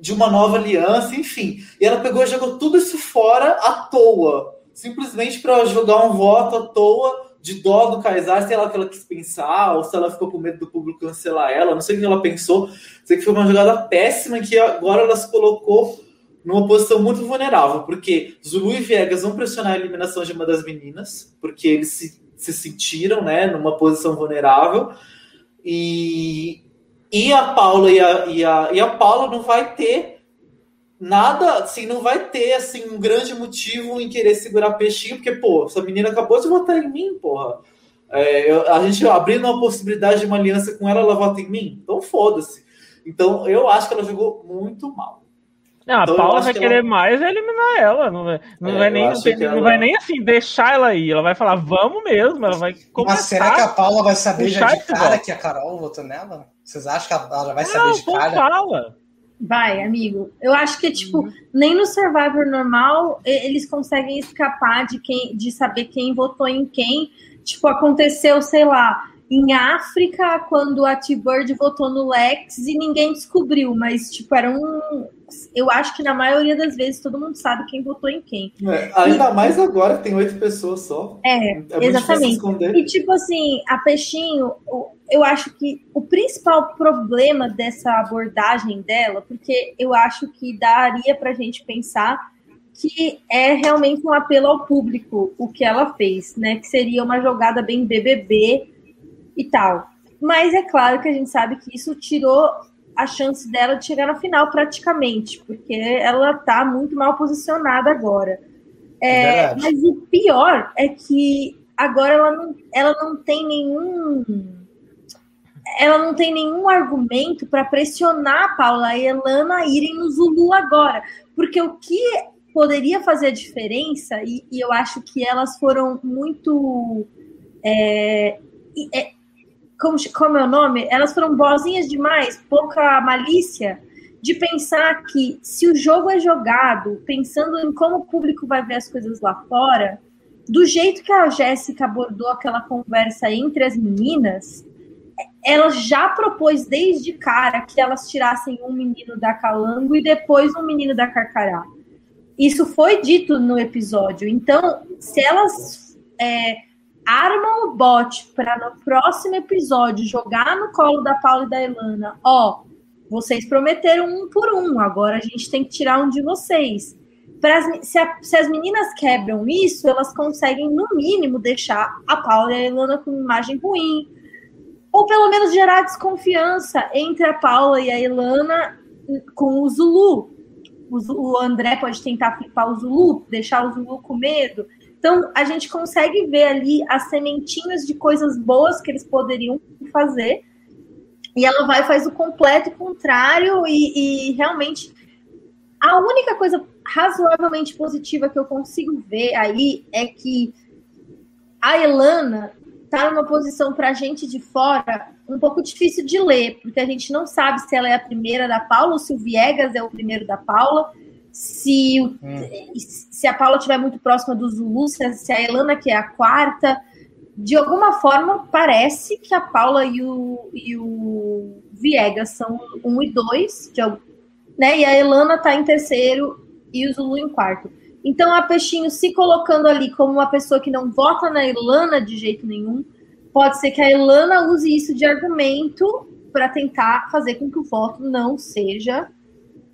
Speaker 4: de uma nova aliança, enfim. E ela pegou e jogou tudo isso fora à toa, simplesmente para jogar um voto à toa de dó do Kaysar, sei lá o que ela quis pensar, ou se ela ficou com medo do público cancelar ela, não sei o que ela pensou. Sei que foi uma jogada péssima que agora ela se colocou numa posição muito vulnerável, porque Zulu e Viegas vão pressionar a eliminação de uma das meninas, porque eles se, se sentiram né, numa posição vulnerável, e, e a Paula e a, e, a, e a Paula não vai ter nada, assim, não vai ter, assim, um grande motivo em querer segurar peixinho, porque, pô, essa menina acabou de votar em mim, porra. É, eu, a gente abrindo uma possibilidade de uma aliança com ela, ela vota em mim? Então foda-se. Então eu acho que ela jogou muito mal.
Speaker 3: Não,
Speaker 4: Então,
Speaker 3: a Paula
Speaker 4: acho
Speaker 3: vai
Speaker 4: que
Speaker 3: querer
Speaker 4: ela-
Speaker 3: mais é eliminar ela. Não vai, não
Speaker 4: É,
Speaker 3: vai nem, não
Speaker 4: ela-
Speaker 3: vai nem assim deixar ela ir. Ela vai falar, vamos mesmo. Ela vai começar.
Speaker 2: Mas será que a Paula vai saber já de cara que a Carol votou nela? Vocês acham que ela já vai saber
Speaker 3: Não,
Speaker 2: de
Speaker 3: pô,
Speaker 2: cara?
Speaker 3: fala.
Speaker 1: Vai, amigo. Eu acho que, tipo, nem no Survivor normal eles conseguem escapar de quem, de saber quem votou em quem. Tipo, aconteceu, sei lá, em África, quando a T-Bird votou no Lex e ninguém descobriu, mas, tipo, era um. Eu acho que na maioria das vezes todo mundo sabe quem votou em quem.
Speaker 4: É, ainda mais agora que tem oito pessoas só.
Speaker 1: É,
Speaker 4: É
Speaker 1: exatamente.
Speaker 4: esconder.
Speaker 1: E tipo assim, a Peixinho, eu acho que o principal problema dessa abordagem dela, porque eu acho que daria pra gente pensar que é realmente um apelo ao público o que ela fez, né? Que seria uma jogada bem BBB e tal. Mas é claro que a gente sabe que isso tirou a chance dela de chegar na final praticamente, porque ela tá muito mal posicionada agora.
Speaker 2: É verdade.
Speaker 1: Mas o pior é que agora ela não, ela não tem nenhum. Ela não tem nenhum argumento para pressionar a Paula e a Elana a irem no Zulu agora. Porque o que poderia fazer a diferença, e, e eu acho que elas foram muito. é, é, como, como é o nome? Elas foram boazinhas demais, pouca malícia de pensar que se o jogo é jogado pensando em como o público vai ver as coisas lá fora, do jeito que a Jéssica abordou aquela conversa entre as meninas, ela já propôs desde cara que elas tirassem um menino da Calango e depois um menino da Carcará. Isso foi dito no episódio. Então, se elas é, armam o bot para no próximo episódio jogar no colo da Paula e da Elana, ó, vocês prometeram um por um, agora a gente tem que tirar um de vocês. Se, a- se as meninas quebram isso, elas conseguem, no mínimo, deixar a Paula e a Elana com imagem ruim. Ou pelo menos gerar desconfiança entre a Paula e a Elana com o Zulu. O, o André pode tentar flipar o Zulu, deixar o Zulu com medo. Então, a gente consegue ver ali as sementinhas de coisas boas que eles poderiam fazer. E ela vai faz o completo contrário e, e realmente a única coisa razoavelmente positiva que eu consigo ver aí é que a Elana tá numa posição pra gente de fora um pouco difícil de ler, porque a gente não sabe se ela é a primeira da Paula ou se o Viegas é o primeiro da Paula, se, o- se a Paula estiver muito próxima do Zulu, se a, se a Elana que é a quarta. De alguma forma, parece que a Paula e o, e o Viegas são um e dois, de né? E a Elana tá em terceiro e o Zulu em quarto. Então a Peixinho se colocando ali como uma pessoa que não vota na Elana de jeito nenhum, pode ser que a Elana use isso de argumento para tentar fazer com que o voto não seja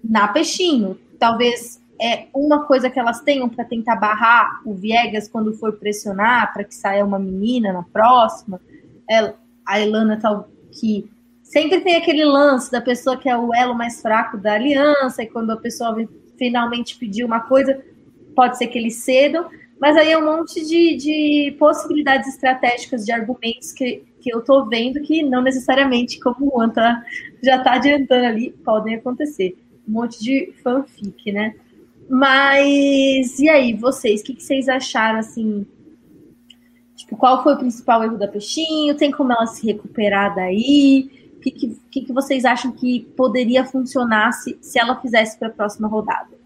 Speaker 1: na Peixinho. Talvez é uma coisa que elas tenham para tentar barrar o Viegas quando for pressionar para que saia uma menina na próxima. Ela- a Elana tal que sempre tem aquele lance da pessoa que é o elo mais fraco da aliança e quando a pessoa finalmente pedir uma coisa pode ser que eles cedam, mas aí é um monte de, de possibilidades estratégicas, de argumentos que, que eu tô vendo que não necessariamente, como o Juan tá, já tá adiantando ali, podem acontecer. Um monte de fanfic, né? Mas, e aí, vocês, o que, que vocês acharam, assim? Tipo, qual foi o principal erro da Peixinho? Tem como ela se recuperar daí? O que, que, que, vocês acham que poderia funcionar se, se ela fizesse para a próxima rodada?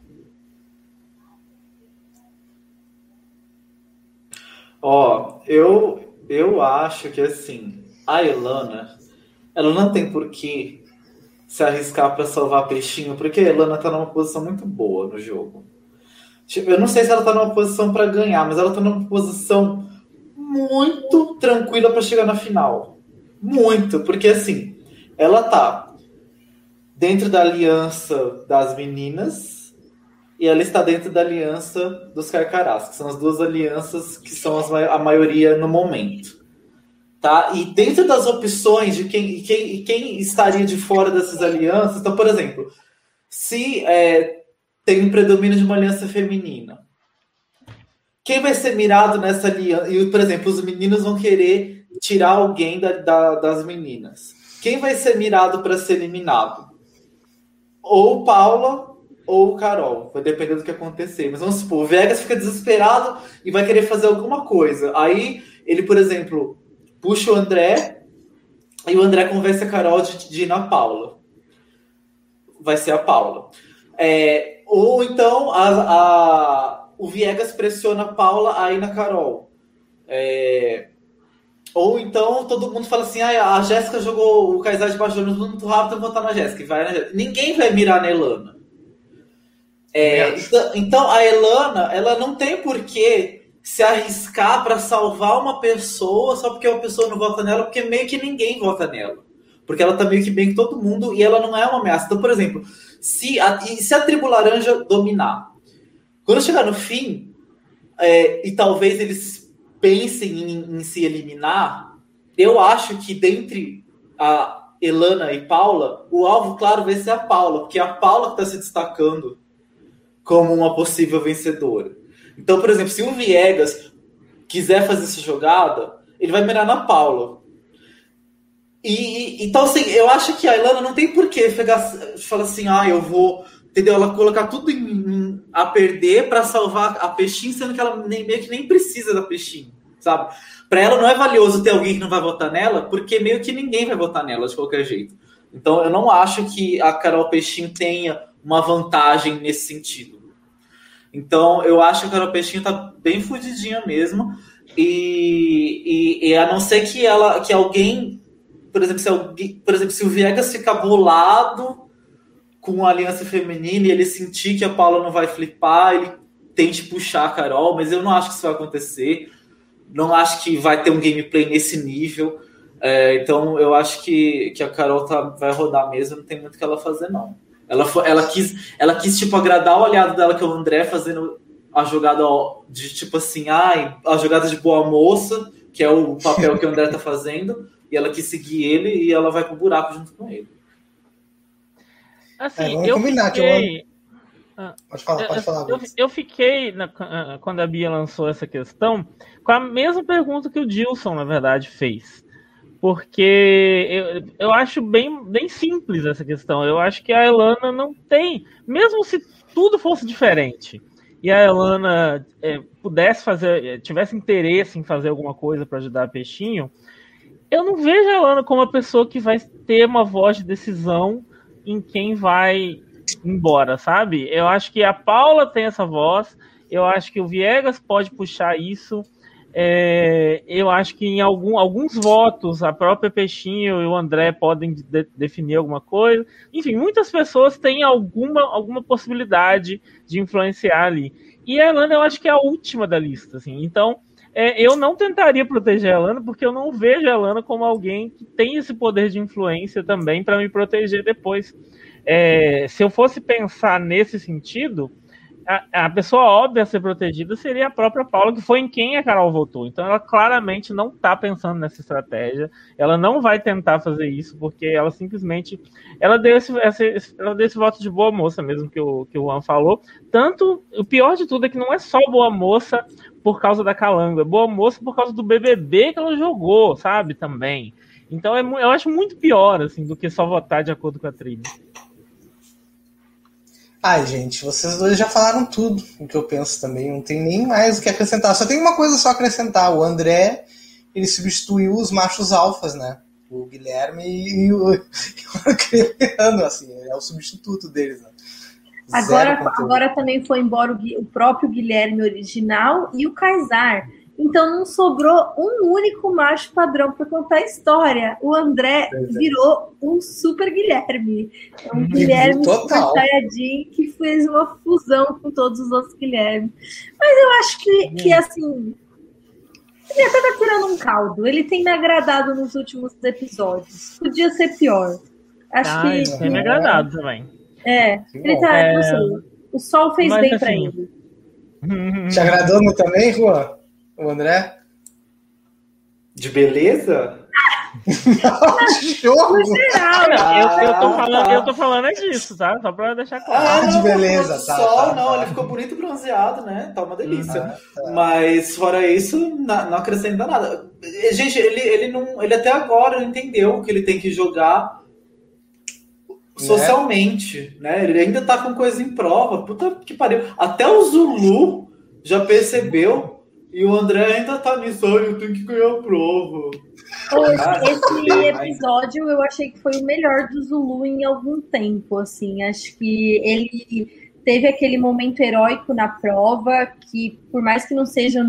Speaker 4: Ó, eu, eu acho que assim, a Elana, ela não tem por que se arriscar para salvar peixinho, porque a Elana tá numa posição muito boa no jogo. Tipo, eu não sei se ela tá numa posição para ganhar, mas ela tá numa posição muito tranquila para chegar na final. Muito, porque assim, ela tá dentro da aliança das meninas e ela está dentro da aliança dos carcarás, que são as duas alianças que são as, a maioria no momento. Tá? E dentro das opções de quem, quem, quem estaria de fora dessas alianças, então, por exemplo, se é, tem um predomínio de uma aliança feminina. Quem vai ser mirado nessa aliança? E, por exemplo, os meninos vão querer tirar alguém da, da, das meninas. Quem vai ser mirado para ser eliminado? Ou Paula ou Carol. Vai depender do que acontecer. Mas vamos supor, o Vegas fica desesperado e vai querer fazer alguma coisa. Aí ele, por exemplo, puxa o André e o André convence a Carol de, de ir na Paula. Vai ser a Paula. É, ou então a, a, o Viegas pressiona a Paula aí na Carol. É, ou então todo mundo fala assim: ah, a Jéssica jogou o Kaysar de Bajornos muito rápido, eu vou votar na Jéssica. Vai na Jéssica. Ninguém vai mirar na Elana. É, então, então, a Elana, ela não tem porquê se arriscar para salvar uma pessoa só porque uma pessoa não vota nela, porque meio que ninguém vota nela. Porque ela tá meio que bem com todo mundo e ela não é uma ameaça. Então, por exemplo, se a, se a tribo laranja dominar, quando chegar no fim, é, e talvez eles pensem em, em, se eliminar, eu acho que dentre a Elana e Paula, o alvo, claro, vai ser a Paula, porque é a Paula que está se destacando como uma possível vencedora. Então, por exemplo, se o Viegas quiser fazer essa jogada, ele vai mirar na Paula. E, então, assim, eu acho que a Elana não tem por que falar assim, ah, eu vou entendeu? Ela colocar tudo em, em, a perder para salvar a Peixinho, sendo que ela nem, meio que nem precisa da Peixinho, sabe? Para ela não é valioso ter alguém que não vai votar nela, porque meio que ninguém vai votar nela de qualquer jeito. Então eu não acho que a Carol Peixinho tenha uma vantagem nesse sentido. Então eu acho que a Carol Peixinho tá bem fudidinha mesmo. E, e, e, a não ser que ela que alguém, por exemplo, se alguém, por exemplo, se o Viegas ficar bolado com a aliança feminina e ele sentir que a Paula não vai flipar, ele tente puxar a Carol, mas eu não acho que isso vai acontecer. Não acho que vai ter um gameplay nesse nível. É, então eu acho que, que a Carol tá, vai rodar mesmo, não tem muito o que ela fazer, não. Ela, ela, quis, ela quis, tipo, agradar o olhado dela, que é o André, fazendo a jogada de tipo assim, ai, a jogada de boa moça, que é o papel que o André tá fazendo, e ela quis seguir ele e ela vai pro buraco junto com ele.
Speaker 3: Assim, é, eu fiquei... Ah, pode falar, pode falar. Eu, eu fiquei, na, ah, quando a Bia lançou essa questão, com a mesma pergunta que o Dilson, na verdade, fez. Porque eu, eu acho bem, bem simples essa questão. Eu acho que a Elana não tem, mesmo se tudo fosse diferente, e a Elana é, pudesse fazer, é, tivesse interesse em fazer alguma coisa para ajudar a Peixinho, eu não vejo a Elana como uma pessoa que vai ter uma voz de decisão em quem vai embora, sabe? Eu acho que a Paula tem essa voz, eu acho que o Viegas pode puxar isso. É, eu acho que em algum, alguns votos a própria Peixinho e o André podem de, definir alguma coisa. Enfim, muitas pessoas têm alguma, alguma possibilidade de influenciar ali. E a Elana eu acho que é a última da lista. Assim. Então, é, eu não tentaria proteger a Elana, porque eu não vejo a Elana como alguém que tem esse poder de influência também para me proteger depois. É, se eu fosse pensar nesse sentido, a, a, pessoa óbvia a ser protegida seria a própria Paula, que foi em quem a Carol votou. Então ela claramente não está pensando nessa estratégia. Ela não vai tentar fazer isso, porque ela simplesmente. Ela deu esse, esse, ela deu esse voto de boa moça mesmo que o, que o Juan falou. Tanto, o pior de tudo é que não é só boa moça por causa da Calanga, boa moça por causa do BBB que ela jogou, sabe? Também. Então é, eu acho muito pior, assim, do que só votar de acordo com a trilha.
Speaker 2: Ai, gente, vocês dois já falaram tudo o que eu penso também. Não tem nem mais o que acrescentar. Só tem uma coisa só acrescentar. O André, ele substituiu os machos alfas, né? O Guilherme e o, e o assim, é o substituto deles, né?
Speaker 1: Agora, agora também foi embora o, o próprio Guilherme original e o Kaysar. Então não sobrou um único macho padrão para contar a história. O André é. virou um super Guilherme. É um uhum. Guilherme Total. que fez uma fusão com todos os outros Guilhermes. Mas eu acho que, que assim. Ele até tá tirando um caldo. Ele tem me agradado nos últimos episódios. Podia ser pior. Acho ah, que.
Speaker 3: Tem me agradado também.
Speaker 1: É, ele tá. É... o sol fez Mas, bem assim... para ele.
Speaker 2: Te agradou também, Juan? O André?
Speaker 4: De beleza?
Speaker 2: jogo?
Speaker 1: No geral.
Speaker 3: eu, eu, tô
Speaker 4: Ah,
Speaker 3: falando,
Speaker 4: tá.
Speaker 3: eu tô falando é disso, tá? Só pra deixar claro.
Speaker 2: Ah, de
Speaker 4: não,
Speaker 2: beleza,
Speaker 4: não,
Speaker 2: tá,
Speaker 4: Só,
Speaker 2: tá,
Speaker 4: não,
Speaker 2: tá.
Speaker 4: ele ficou bonito e bronzeado, né? Tá uma delícia.
Speaker 2: Ah, tá.
Speaker 4: Mas fora isso, na- não acrescenta nada. Gente, ele, ele não. Ele até agora entendeu que ele tem que jogar socialmente, né? Ele ainda tá com coisa em prova. Puta que pariu. Até o Zulu já percebeu. E o André ainda tá nisso, eu tenho que ganhar a prova.
Speaker 1: Pô,
Speaker 4: Ah,
Speaker 1: Esse episódio eu achei que foi o melhor do Zulu em algum tempo, assim. Acho que ele teve aquele momento heróico na prova, que por mais que não seja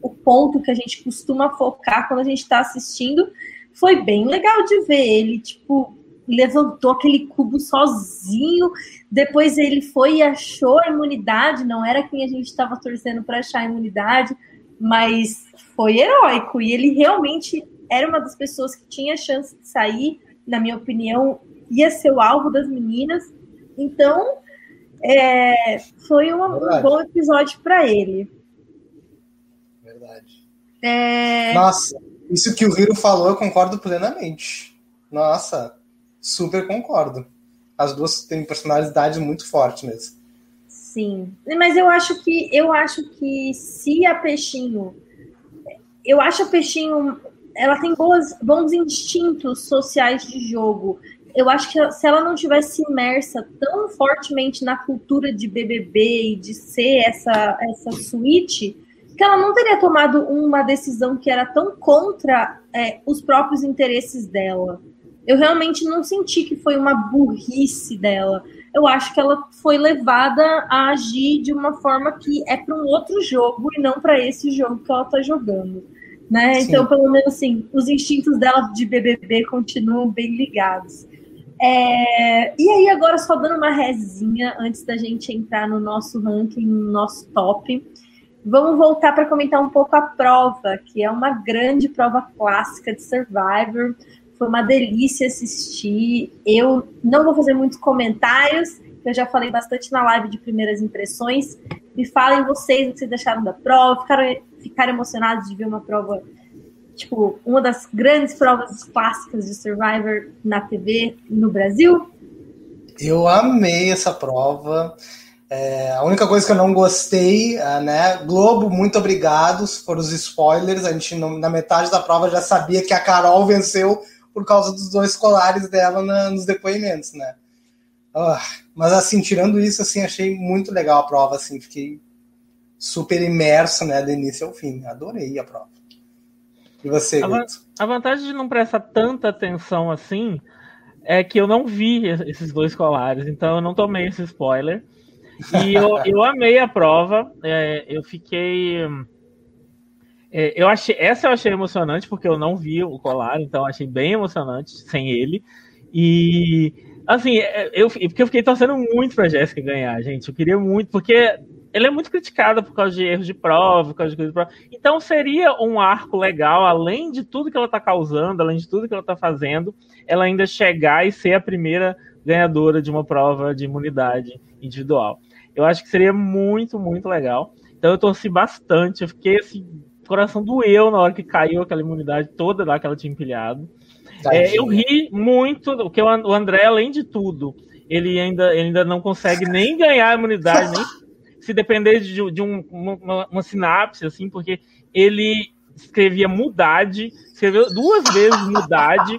Speaker 1: o ponto que a gente costuma focar quando a gente está assistindo, foi bem legal de ver ele, tipo, levantou aquele cubo sozinho, depois ele foi e achou a imunidade, não era quem a gente estava torcendo para achar a imunidade, mas foi heróico e ele realmente era uma das pessoas que tinha chance de sair, na minha opinião, ia ser o alvo das meninas. Então, é, foi uma- um bom episódio para ele.
Speaker 2: Verdade.
Speaker 1: É,
Speaker 2: Nossa, isso que o Hiro falou, eu concordo plenamente. Nossa, super concordo. As duas têm personalidades muito fortes mesmo.
Speaker 1: Sim, mas eu acho que eu acho que se a Peixinho, eu acho a Peixinho, ela tem boas, bons instintos sociais de jogo. Eu acho que se ela não tivesse imersa tão fortemente na cultura de BBB e de ser essa essa suíte, que ela não teria tomado uma decisão que era tão contra é, os próprios interesses dela. Eu realmente não senti que foi uma burrice dela eu acho que ela foi levada a agir de uma forma que é para um outro jogo e não para esse jogo que ela está jogando. Né?
Speaker 2: Sim.
Speaker 1: Então, pelo menos assim, os instintos dela de BBB continuam bem ligados. É, E aí, agora, só dando uma rezinha antes da gente entrar no nosso ranking, no nosso top. Vamos voltar para comentar um pouco a prova, que é uma grande prova clássica de Survivor. Foi uma delícia assistir. Eu não vou fazer muitos comentários, eu já falei bastante na live de primeiras impressões. Me falem vocês o que vocês acharam da prova. Ficaram, ficaram emocionados de ver uma prova, tipo, uma das grandes provas clássicas de Survivor na TV no Brasil?
Speaker 2: Eu amei essa prova. É, a única coisa que eu não gostei, ah, né? Globo, muito obrigado. Foram os spoilers. A gente, na metade da prova, já sabia que a Carol venceu por causa dos dois colares dela na- nos depoimentos, né? Ah, mas assim, tirando isso, assim, achei muito legal a prova, assim, fiquei super imerso, né, do início ao fim. Adorei a prova. E você,
Speaker 3: A? A vantagem de não prestar tanta atenção assim é que eu não vi esses dois colares, então eu não tomei esse spoiler. E eu, eu amei a prova, é, eu fiquei. É, eu achei, essa eu achei emocionante porque eu não vi o colar, então achei bem emocionante sem ele. E assim, é, eu, porque eu fiquei torcendo muito pra Jéssica ganhar, gente. Eu queria muito, porque ela é muito criticada por causa de erros de prova, por causa de coisas de prova. Então seria um arco legal, além de tudo que ela tá causando, além de tudo que ela tá fazendo, ela ainda chegar e ser a primeira ganhadora de uma prova de imunidade individual. Eu acho que seria muito, muito legal. Então eu torci bastante, eu fiquei assim, coração doeu na hora que caiu aquela imunidade toda lá que ela tinha empilhado. É, eu ri muito, porque o And- o André, além de tudo, ele ainda, ele ainda não consegue nem ganhar a imunidade, nem se depender de, de um- uma, uma sinapse, assim, porque ele escrevia mudade, escreveu duas vezes mudade,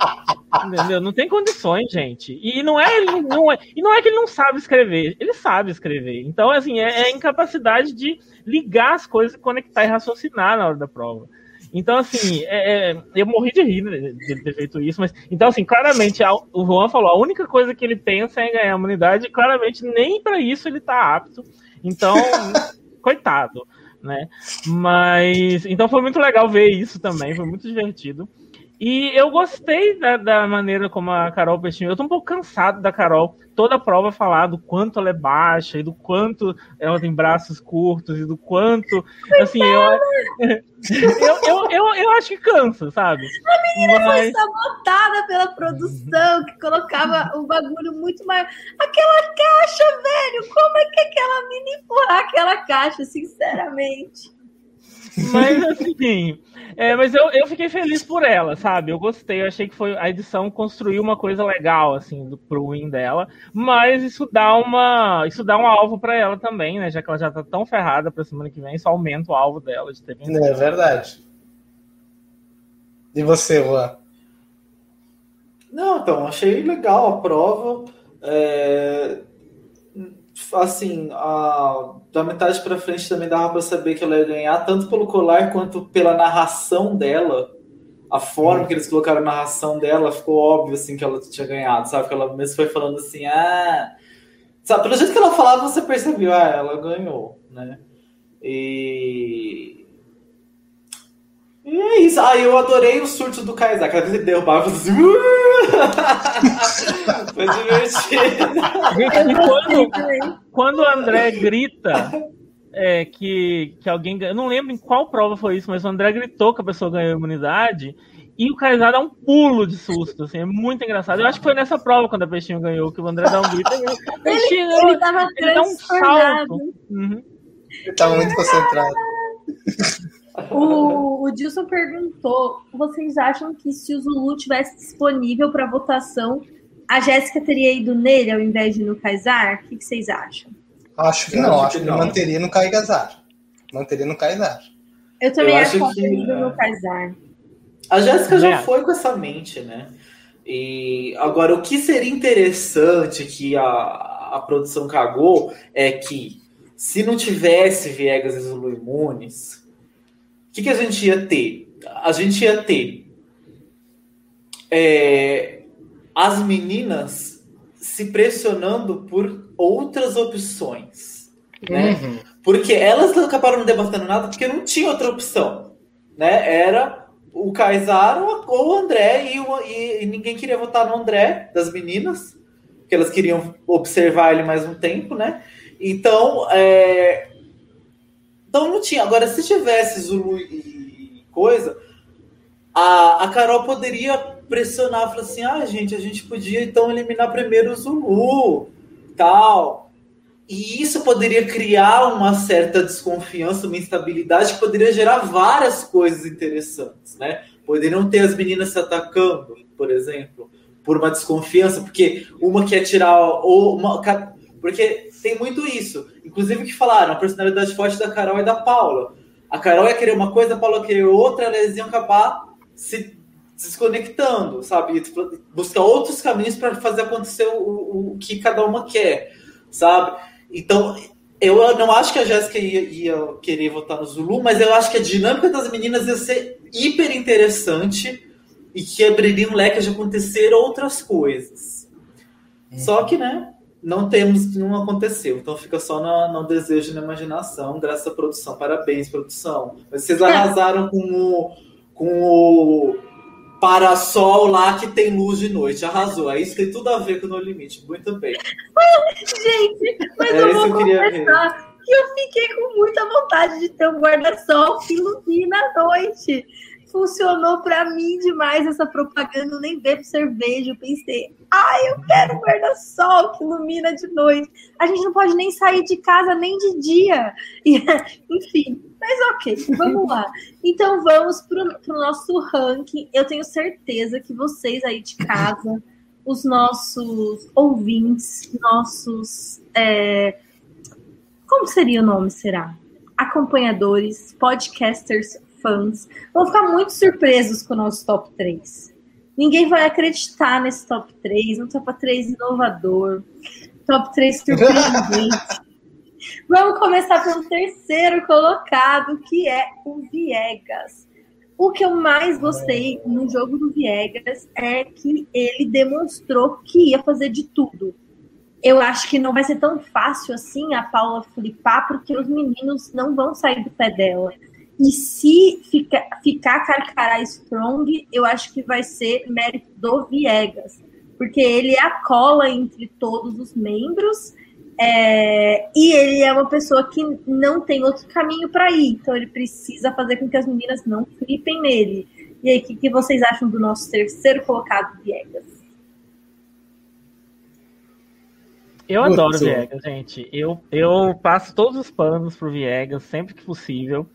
Speaker 3: entendeu? Não tem condições, gente. E não é, ele não é, e não é que ele não sabe escrever, ele sabe escrever. Então, assim, é, é a incapacidade de ligar as coisas, conectar e raciocinar na hora da prova. Então, assim, é, é, eu morri de rir né, de ter feito isso, mas então, assim, claramente, a- o Juan falou, a única coisa que ele pensa é em ganhar a imunidade, e claramente nem para isso ele tá apto. Então, coitado, né? Mas então foi muito legal ver isso também, foi muito divertido. E eu gostei da, da maneira como a Carol Peixinho. Eu tô um pouco cansado da Carol toda a prova falar do quanto ela é baixa e do quanto ela tem braços curtos e do quanto. Assim, eu, eu, eu, eu, acho que cansa, sabe?
Speaker 1: Foi
Speaker 3: Mas,
Speaker 1: sabotada pela produção, que colocava um bagulho muito maior. Aquela caixa, velho! Como é que aquela menina empurrar aquela caixa, sinceramente?
Speaker 3: mas assim, É, mas eu, eu fiquei feliz por ela, sabe? Eu gostei, eu achei que foi a edição construiu uma coisa legal, assim, do, pro win dela. Mas isso dá uma. Isso dá um alvo para ela também, né? Já que ela já tá tão ferrada pra semana que vem, isso aumenta o alvo dela de ter
Speaker 2: vencido. É verdade. E você, Juan?
Speaker 4: Não, então, achei legal a prova. É, assim, a, da metade para frente também dava para saber que ela ia ganhar, tanto pelo colar quanto pela narração dela. A forma que eles colocaram a narração dela ficou óbvio assim que ela tinha ganhado, sabe? Que ela mesmo foi falando assim, ah, sabe? Pelo jeito que ela falava, você percebeu, ah, ela ganhou, né? E e é isso. Ah, eu adorei o surto do Kaysar. Cada vez ele derrubava, assim. Foi divertido.
Speaker 3: Quando, quando o André grita é, que, que alguém ganha. Não lembro em qual prova foi isso, mas o André gritou que a pessoa ganhou imunidade. E o Kaysar dá um pulo de susto, assim, é muito engraçado. Eu acho que foi nessa prova quando a Peixinho ganhou, que o André dá um grito.
Speaker 1: Peixinho, ele, ele, ele dá um salto.
Speaker 2: Uhum. Ele tava muito concentrado.
Speaker 1: O, o Dilson perguntou: vocês acham que se o Zulu tivesse disponível para votação, a Jéssica teria ido nele ao invés de no Kaysar? O que, que vocês acham?
Speaker 2: Acho que não, acho, acho que, que manteria no Kaysar. Manteria no Kaysar.
Speaker 1: Eu também Eu acho, acho que ido no Kaysar.
Speaker 4: A Jéssica já foi com essa mente, né? E agora o que seria interessante que a, a produção cagou é que se não tivesse Viegas e Zulu imunes, o que, que a gente ia ter? A gente ia ter é, as meninas se pressionando por outras opções, né? Uhum. Porque elas não acabaram não debatendo nada porque não tinha outra opção, né? Era o Kaysar ou o André e, o, e, e, ninguém queria votar no André das meninas, porque elas queriam observar ele mais um tempo, né? Então, é, então não tinha. Agora, se tivesse Zulu e coisa, a, a Carol poderia pressionar, falar assim: ah, gente, a gente podia então eliminar primeiro o Zulu, tal. E isso poderia criar uma certa desconfiança, uma instabilidade que poderia gerar várias coisas interessantes, né? Poderiam ter as meninas se atacando, por exemplo, por uma desconfiança, porque uma quer tirar ou uma porque tem muito isso. Inclusive que falaram, a personalidade forte da Carol e da Paula. A Carol ia querer uma coisa, a Paula ia querer outra, elas iam acabar se desconectando, sabe? Buscar outros caminhos para fazer acontecer o, o, que cada uma quer, sabe? Então, eu não acho que a Jéssica ia, ia, querer votar no Zulu, mas eu acho que a dinâmica das meninas ia ser hiper interessante e que abriria um leque de acontecer outras coisas. É. Só que, né? Não temos, não aconteceu. Então fica só no, no desejo e na imaginação, graças à produção. Parabéns, produção. Vocês arrasaram com o, com o parasol lá que tem luz de noite. Arrasou. Aí isso tem tudo a ver com o No Limite. Muito bem.
Speaker 1: Gente, mas é eu vou confessar que eu fiquei com muita vontade de ter um guarda-sol que ilumina a noite funcionou para mim demais essa propaganda. Eu nem bebo cerveja. Eu pensei, ai, eu quero guarda-sol que ilumina de noite. A gente não pode nem sair de casa nem de dia. E, enfim, mas ok, vamos lá. Então vamos para o nosso ranking. Eu tenho certeza que vocês aí de casa, os nossos ouvintes, nossos. É... Como seria o nome, será? Acompanhadores, podcasters fãs vão ficar muito surpresos com o nosso top 3. Ninguém vai acreditar nesse top 3, um top 3 inovador, top 3 surpreendente. Vamos começar pelo terceiro colocado, que é o Viegas. O que eu mais gostei no jogo do Viegas é que ele demonstrou que ia fazer de tudo. Eu acho que não vai ser tão fácil assim a Paula flipar, porque os meninos não vão sair do pé dela. E se fica, ficar Carcará Strong, eu acho que vai ser mérito do Viegas, porque ele é a cola entre todos os membros é, e ele é uma pessoa que não tem outro caminho para ir, então ele precisa fazer com que as meninas não flipem nele. E aí, o que, que vocês acham do nosso terceiro colocado, Viegas?
Speaker 3: Eu adoro Viegas, gente. Eu, eu passo todos os panos pro Viegas sempre que possível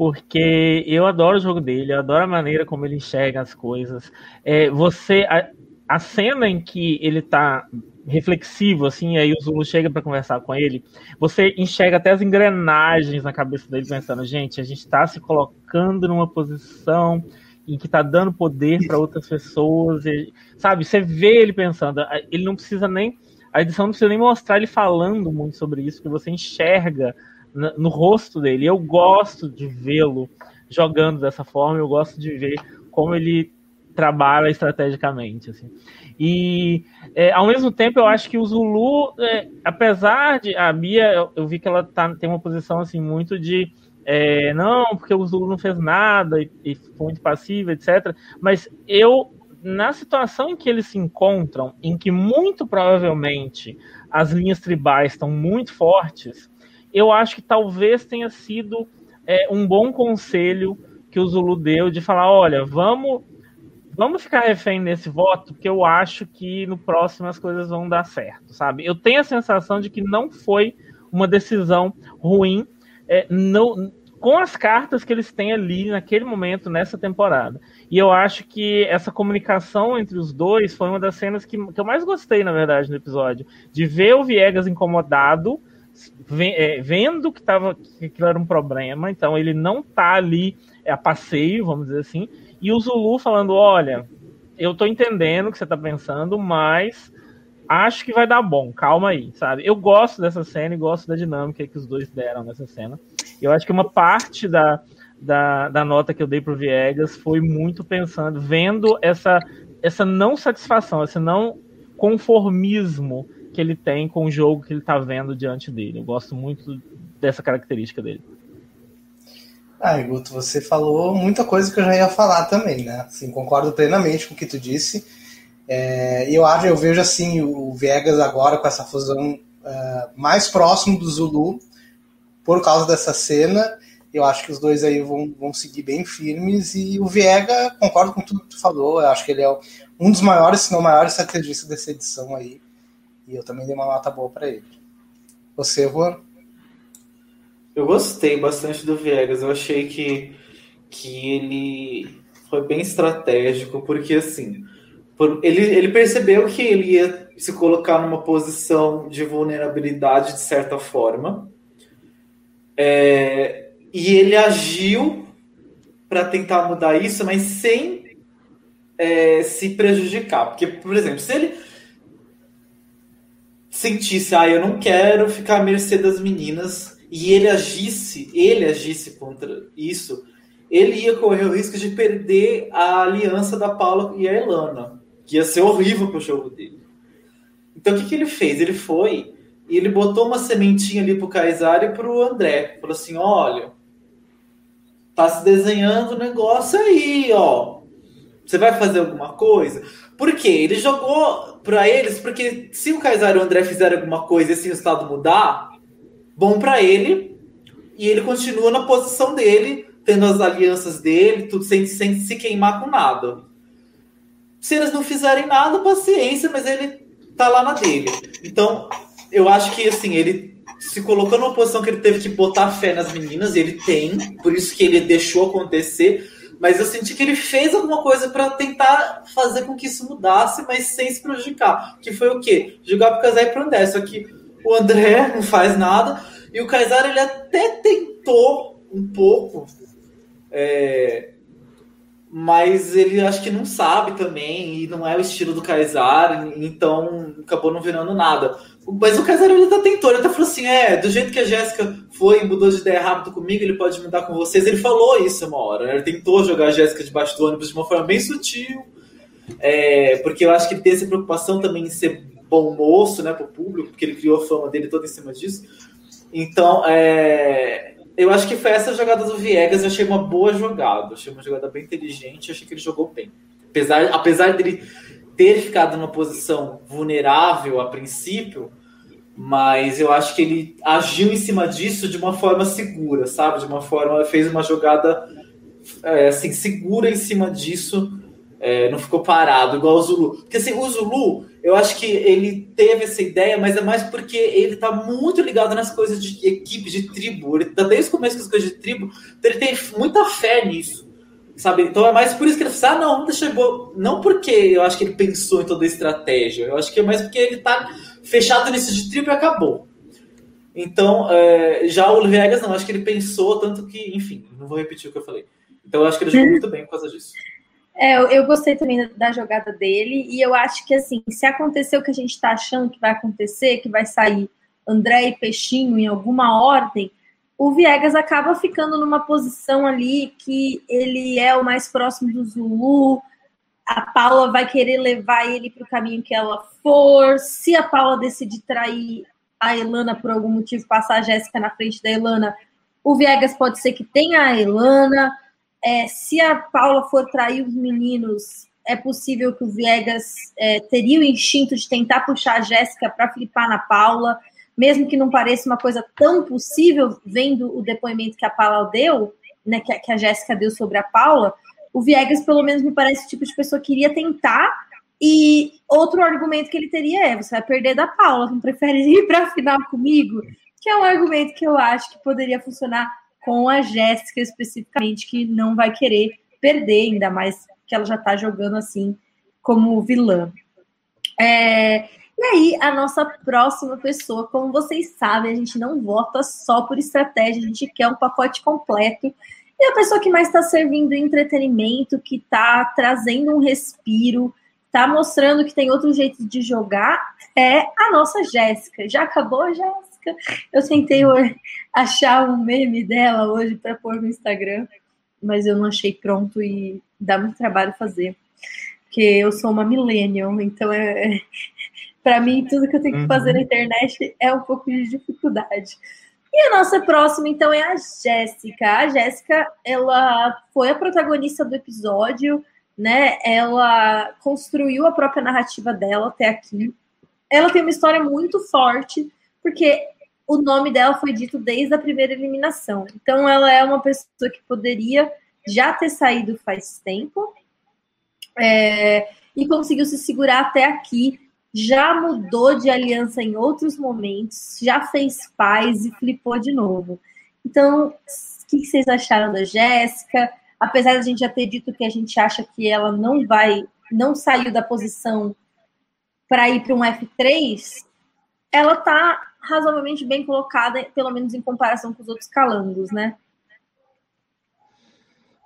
Speaker 3: porque eu adoro o jogo dele, eu adoro a maneira como ele enxerga as coisas. É, você, a, a cena em que ele tá reflexivo, assim, aí o Zulu chega para conversar com ele, você enxerga até as engrenagens na cabeça dele pensando, gente, a gente está se colocando numa posição em que está dando poder para outras pessoas, e, sabe? Você vê ele pensando, ele não precisa nem a edição não precisa nem mostrar ele falando muito sobre isso, que você enxerga no, no rosto dele. Eu gosto de vê-lo jogando dessa forma, eu gosto de ver como ele trabalha estrategicamente. Assim. E é, ao mesmo tempo eu acho que o Zulu, é, apesar de a Bia, eu, eu, vi que ela tá, tem uma posição assim muito de é, não, porque o Zulu não fez nada e, e foi muito passivo, etc. Mas eu na situação em que eles se encontram, em que muito provavelmente as linhas tribais estão muito fortes, eu acho que talvez tenha sido é, um bom conselho que o Zulu deu de falar: olha, vamos, vamos ficar refém nesse voto, porque eu acho que no próximo as coisas vão dar certo, sabe? Eu tenho a sensação de que não foi uma decisão ruim. É, no, com as cartas que eles têm ali naquele momento, nessa temporada. E eu acho que essa comunicação entre os dois foi uma das cenas que, que eu mais gostei, na verdade, no episódio. De ver o Viegas incomodado, vendo que, tava, que aquilo era um problema, então ele não tá ali a passeio, vamos dizer assim, e o Zulu falando: olha, eu tô entendendo o que você tá pensando, mas acho que vai dar bom, calma aí, sabe? Eu gosto dessa cena e gosto da dinâmica que os dois deram nessa cena. Eu acho que uma parte da, da, da nota que eu dei pro Viegas foi muito pensando, vendo essa, essa não satisfação, esse não conformismo que ele tem com o jogo que ele tá vendo diante dele. Eu gosto muito dessa característica dele.
Speaker 2: Ah, Guto, você falou muita coisa que eu já ia falar também, né? Assim, concordo plenamente com o que tu disse. É, eu acho, eu vejo assim o Viegas agora com essa fusão uh, mais próximo do Zulu por causa dessa cena. Eu acho que os dois aí vão, vão seguir bem firmes e o Viega, concordo com tudo que tu falou, eu acho que ele é um dos maiores, se não maior estrategista dessa edição aí. E eu também dei uma nota boa para ele. Você, Juan?
Speaker 4: Eu gostei bastante do Viegas. Eu achei que, que ele foi bem estratégico, porque assim, ele, ele percebeu que ele ia se colocar numa posição de vulnerabilidade de certa forma. É, e ele agiu para tentar mudar isso, mas sem é, se prejudicar. Porque, por exemplo, se ele sentisse, ah, eu não quero ficar à mercê das meninas, e ele agisse, ele agisse contra isso, ele ia correr o risco de perder a aliança da Paula e a Elana que ia ser horrível pro jogo dele. Então o que, que ele fez? Ele foi e ele botou uma sementinha ali pro Kaysar e pro André. Falou assim: olha, tá se desenhando o negócio aí, ó. Você vai fazer alguma coisa? Por quê? Ele jogou para eles, porque se o Kaysar e o André fizerem alguma coisa e esse resultado mudar, bom para ele, e ele continua na posição dele, tendo as alianças dele, tudo sem, sem se queimar com nada. Se eles não fizerem nada, paciência, mas ele tá lá na dele. Então, eu acho que assim, ele se colocou numa posição que ele teve que botar fé nas meninas, e ele tem, por isso que ele deixou acontecer. Mas eu senti que ele fez alguma coisa para tentar fazer com que isso mudasse, mas sem se prejudicar. Que foi o quê? Jogar pro Casar e pro André. Só que o André não faz nada. E o Kaysar, ele até tentou um pouco é, mas ele acho que não sabe também, e não é o estilo do Kaysar, então acabou não virando nada. Mas o Kaysar ele tá tentou, ele até falou assim: é, do jeito que a Jéssica foi e mudou de ideia rápido comigo, ele pode mudar com vocês. Ele falou isso uma hora, ele tentou jogar a Jéssica debaixo do ônibus de uma forma bem sutil, é, porque eu acho que ele tem essa preocupação também em ser bom moço, né, pro público, porque ele criou a fama dele toda em cima disso. Então, é, eu acho que foi essa jogada do Viegas, eu achei uma boa jogada. Achei uma jogada bem inteligente, achei que ele jogou bem. Apesar, apesar dele ter ficado numa posição vulnerável a princípio, mas eu acho que ele agiu em cima disso de uma forma segura, sabe? De uma forma, fez uma jogada é, assim, segura em cima disso É, não ficou parado, igual o Zulu. Porque assim, o Zulu, eu acho que ele teve essa ideia, mas é mais porque ele tá muito ligado nas coisas de equipe, de tribo. Ele tá desde o começo com as coisas de tribo, então ele tem muita fé nisso. Sabe? Então é mais por isso que ele fala, ah, não, deixa eu... Não porque eu acho que ele pensou em toda a estratégia, eu acho que é mais porque ele tá fechado nisso de tribo e acabou. Então, é, já o Viegas não, acho que ele pensou tanto que, enfim, não vou repetir o que eu falei. Então, eu acho que ele jogou muito bem por causa disso.
Speaker 1: É, eu, gostei também da jogada dele, e eu acho que, assim, se acontecer o que a gente está achando que vai acontecer, que vai sair André e Peixinho em alguma ordem, o Viegas acaba ficando numa posição ali que ele é o mais próximo do Zulu, a Paula vai querer levar ele para o caminho que ela for, se a Paula decidir trair a Elana por algum motivo, passar a Jéssica na frente da Elana, o Viegas pode ser que tenha a Elana, é, se a Paula for trair os meninos, é possível que o Viegas é, teria o instinto de tentar puxar a Jéssica para flipar na Paula, mesmo que não pareça uma coisa tão possível, vendo o depoimento que a Paula deu, né, que, que a Jéssica deu sobre a Paula, o Viegas, pelo menos, me parece o tipo de pessoa que iria tentar. E outro argumento que ele teria é: você vai perder da Paula, não prefere ir para a final comigo? Que é um argumento que eu acho que poderia funcionar com a Jéssica especificamente, que não vai querer perder, ainda mais que ela já está jogando assim como vilã. É, e aí, a nossa próxima pessoa, como vocês sabem, a gente não vota só por estratégia, a gente quer um pacote completo. E a pessoa que mais está servindo entretenimento, que está trazendo um respiro, está mostrando que tem outro jeito de jogar, é a nossa Jéssica. Já acabou, Jéssica? Eu tentei achar um meme dela hoje para pôr no Instagram, mas eu não achei pronto e dá muito trabalho fazer. Porque eu sou uma millennial, então é, é para mim tudo que eu tenho que fazer na uhum. internet é um pouco de dificuldade. E a nossa próxima, então, é a Jéssica. A Jéssica, ela foi a protagonista do episódio, né? Ela construiu a própria narrativa dela até aqui. Ela tem uma história muito forte, porque o nome dela foi dito desde a primeira eliminação. Então, ela é uma pessoa que poderia já ter saído faz tempo é, e conseguiu se segurar até aqui. Já mudou de aliança em outros momentos, já fez paz e flipou de novo. Então, o que vocês acharam da Jéssica? Apesar de a gente já ter dito que a gente acha que ela não vai, não saiu da posição para ir para um F3, ela tá razoavelmente bem colocada, pelo menos em comparação com os outros calangos, né?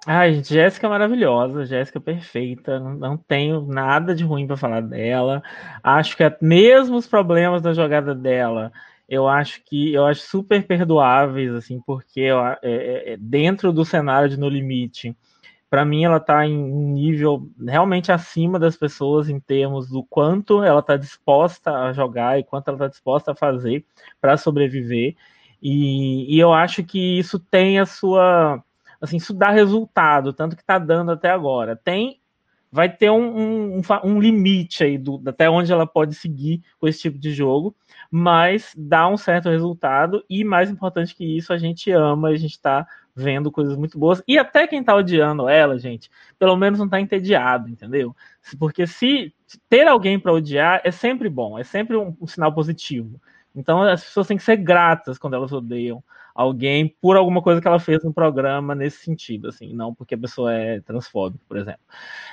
Speaker 3: Ai, Jéssica é maravilhosa, Jéssica é perfeita, não, não tenho nada de ruim para falar dela. Acho que é, mesmo os problemas da jogada dela, eu acho que eu acho super perdoáveis, assim, porque é, é, dentro do cenário de No Limite, para mim ela está em um nível realmente acima das pessoas em termos do quanto ela está disposta a jogar e quanto ela está disposta a fazer para sobreviver. E, e, eu acho que isso tem a sua. Assim, isso dá resultado, tanto que está dando até agora. Tem. Vai ter um, um, um limite aí do, até onde ela pode seguir com esse tipo de jogo, mas dá um certo resultado, e mais importante que isso, a gente ama, a gente está vendo coisas muito boas. E até quem tá odiando ela, gente, pelo menos não tá entediado, entendeu? Porque se ter alguém para odiar é sempre bom, é sempre um, um, sinal positivo. Então as pessoas têm que ser gratas quando elas odeiam alguém por alguma coisa que ela fez no programa nesse sentido, assim, não porque a pessoa é transfóbica, por exemplo.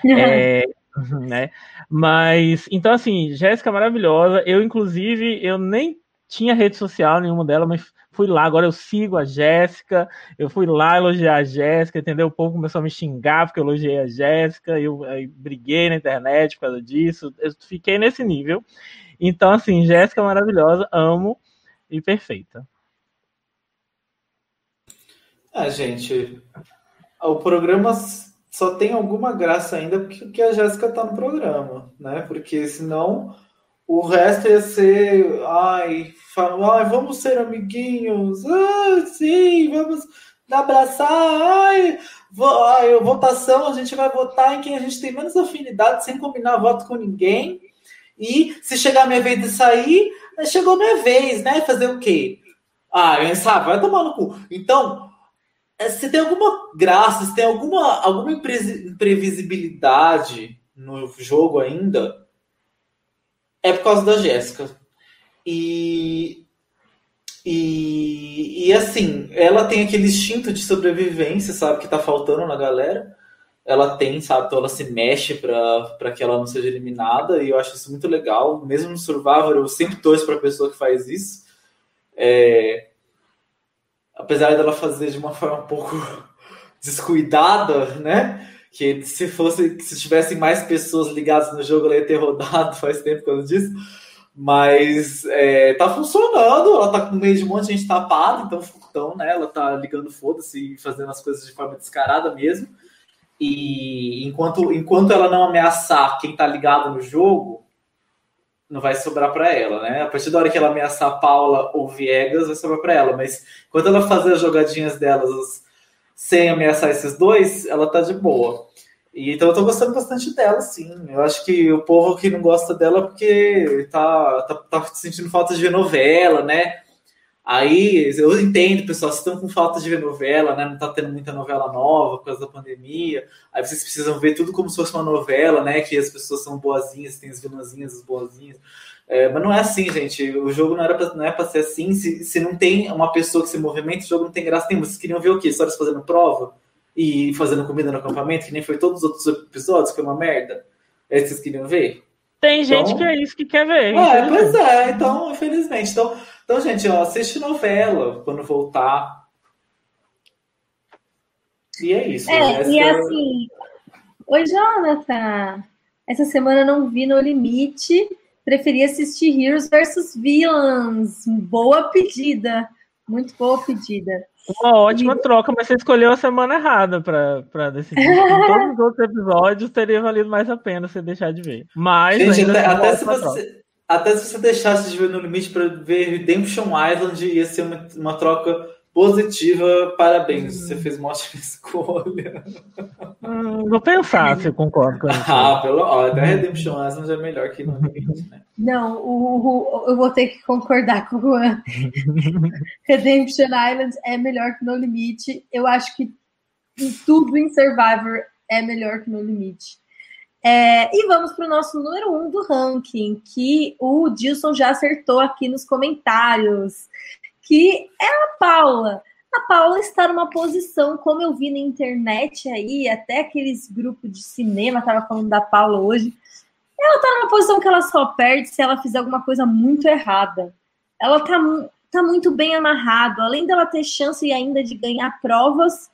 Speaker 3: Uhum. É, né? Mas então assim, Jéssica é maravilhosa. Eu inclusive eu nem tinha rede social nenhuma dela, mas fui lá, agora eu sigo a Jéssica, eu fui lá elogiar a Jéssica, entendeu? O povo começou a me xingar porque eu elogiei a Jéssica, eu, eu briguei na internet por causa disso, eu fiquei nesse nível. Então, assim, Jéssica é maravilhosa, amo e perfeita.
Speaker 4: Ah, gente, o programa só tem alguma graça ainda porque a Jéssica tá no programa, né? Porque senão o resto ia ser, ai, falam, ai, vamos ser amiguinhos, ah, sim, vamos abraçar, ai, vo, ai, votação, a gente vai votar em quem a gente tem menos afinidade, sem combinar voto com ninguém. E se chegar a minha vez de sair, chegou minha vez, né? Fazer o quê? Ah, eu sabe, vai tomar no cu. Então, é, se tem alguma graça, se tem alguma, alguma imprevisibilidade no jogo ainda, é por causa da Jéssica. E, e, e assim, ela tem aquele instinto de sobrevivência, sabe, que tá faltando na galera. Ela tem, sabe, então ela se mexe para que ela não seja eliminada, e eu acho isso muito legal. Mesmo no Survivor, eu sempre torço pra pessoa que faz isso. É, apesar dela fazer de uma forma um pouco descuidada, né? Que se fosse, se tivessem mais pessoas ligadas no jogo, ela ia ter rodado faz tempo que eu disse. Mas é, tá funcionando, ela tá com meio de um monte de gente tapada, então, então né, ela tá ligando foda-se e fazendo as coisas de forma descarada mesmo. E enquanto, enquanto ela não ameaçar quem tá ligado no jogo, não vai sobrar para ela, né? A partir da hora que ela ameaçar Paula ou Viegas, vai sobrar para ela. Mas quando ela fazer as jogadinhas delas sem ameaçar esses dois, ela tá de boa. E, então eu tô gostando bastante dela, sim. Eu acho que o povo que não gosta dela é porque tá, tá, tá sentindo falta de ver novela, né? Aí eu entendo, pessoal, vocês estão com falta de ver novela, né? Não tá tendo muita novela nova por causa da pandemia. Aí vocês precisam ver tudo como se fosse uma novela, né? Que as pessoas são boazinhas, tem as vilãzinhas, as boazinhas. É, mas não é assim, gente. O jogo não, era pra, não é pra ser assim. Se, se não tem uma pessoa que se movimenta, o jogo não tem graça nenhuma. Vocês queriam ver o quê? Histórias fazendo prova e fazendo comida no acampamento, que nem foi todos os outros episódios, que foi uma merda. É isso que vocês queriam ver?
Speaker 3: Tem gente então, que é isso que quer ver.
Speaker 4: É, pois é, então, infelizmente. Então, então, gente, ó, assiste novela quando voltar. E é isso.
Speaker 1: É, essa... e assim. Oi, Jonathan. Essa semana não vi no limite. Preferi assistir Heroes vs Villains. Boa pedida. Muito boa pedida.
Speaker 3: Uma ótima e... troca, mas você escolheu a semana errada para decidir. em todos os outros episódios teria valido mais a pena você deixar de ver. Mas.
Speaker 4: Gente, até, até se você. Até se você deixasse de ver no limite para ver Redemption Island, ia ser uma, uma troca positiva. Parabéns, hum. você fez uma ótima escolha.
Speaker 3: Hum, vou pensar se eu concordo com isso.
Speaker 4: Ah, pelo, ó, até Redemption Island é melhor que no limite, né?
Speaker 1: Não, o, o, eu vou ter que concordar com o Juan. Redemption Island é melhor que No Limite. Eu acho que tudo em Survivor é melhor que No Limite. É, e vamos para o nosso número um do ranking, que o Dilson já acertou aqui nos comentários, que é a Paula. A Paula está numa posição, como eu vi na internet aí, até aqueles grupos de cinema estava falando da Paula hoje. Ela está numa posição que ela só perde se ela fizer alguma coisa muito errada. Ela está tá muito bem amarrado, além dela ter chance ainda de ganhar provas.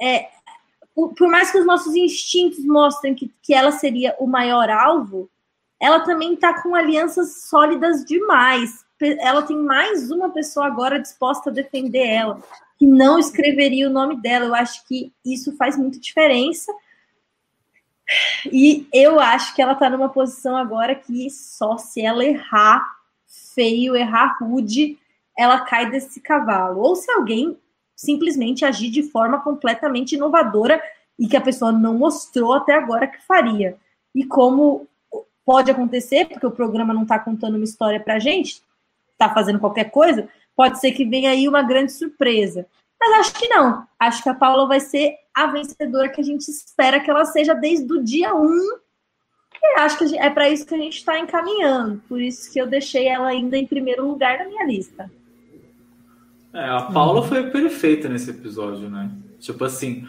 Speaker 1: É, por mais que os nossos instintos mostrem que, que ela seria o maior alvo, ela também está com alianças sólidas demais. Ela tem mais uma pessoa agora disposta a defender ela, que não escreveria o nome dela. Eu acho que isso faz muita diferença. E eu acho que ela está numa posição agora que só se ela errar feio, errar rude, ela cai desse cavalo. Ou se alguém simplesmente agir de forma completamente inovadora e que a pessoa não mostrou até agora que faria. E como pode acontecer, porque o programa não está contando uma história para gente, está fazendo qualquer coisa, pode ser que venha aí uma grande surpresa. Mas acho que não. Acho que a Paula vai ser a vencedora que a gente espera que ela seja desde o dia 1. E acho que é para isso que a gente está encaminhando. Por isso que eu deixei ela ainda em primeiro lugar na minha lista.
Speaker 4: É, a Paula foi perfeita nesse episódio, né? Tipo assim,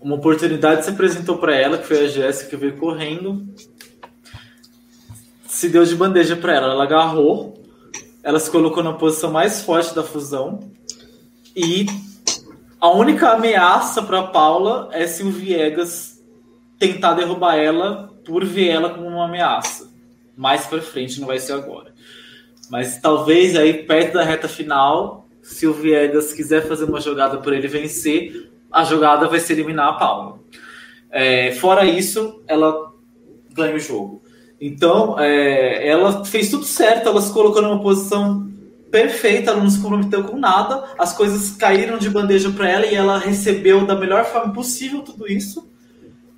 Speaker 4: uma oportunidade se apresentou para ela, que foi a Jéssica que veio correndo. Se deu de bandeja para ela, ela agarrou, ela se colocou na posição mais forte da fusão e a única ameaça para Paula é se o Viegas tentar derrubar ela por ver ela como uma ameaça. Mais para frente, não vai ser agora. Mas talvez aí perto da reta final, se o Viegas quiser fazer uma jogada por ele vencer, a jogada vai ser eliminar a Paula. É, fora isso, ela ganha o jogo. Então, é, ela fez tudo certo, ela se colocou numa posição perfeita, ela não se comprometeu com nada, as coisas caíram de bandeja para ela e ela recebeu da melhor forma possível tudo isso.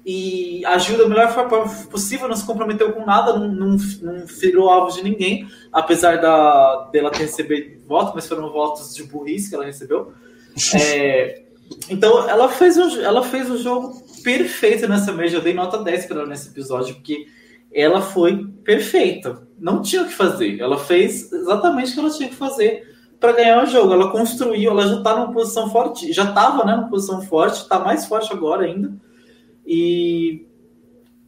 Speaker 4: E agiu da melhor forma possível, não se comprometeu com nada, não, não, não virou alvo de ninguém, apesar da, dela ter recebido votos, mas foram votos de burrice que ela recebeu. É, Então, ela fez, o, ela fez o jogo perfeito nessa mesa. Eu dei nota 10 para ela nesse episódio, porque ela foi perfeita. Não tinha o que fazer. Ela fez exatamente o que ela tinha que fazer para ganhar o jogo. Ela construiu, ela já está numa posição forte, já estava né, numa posição forte, está mais forte agora ainda. E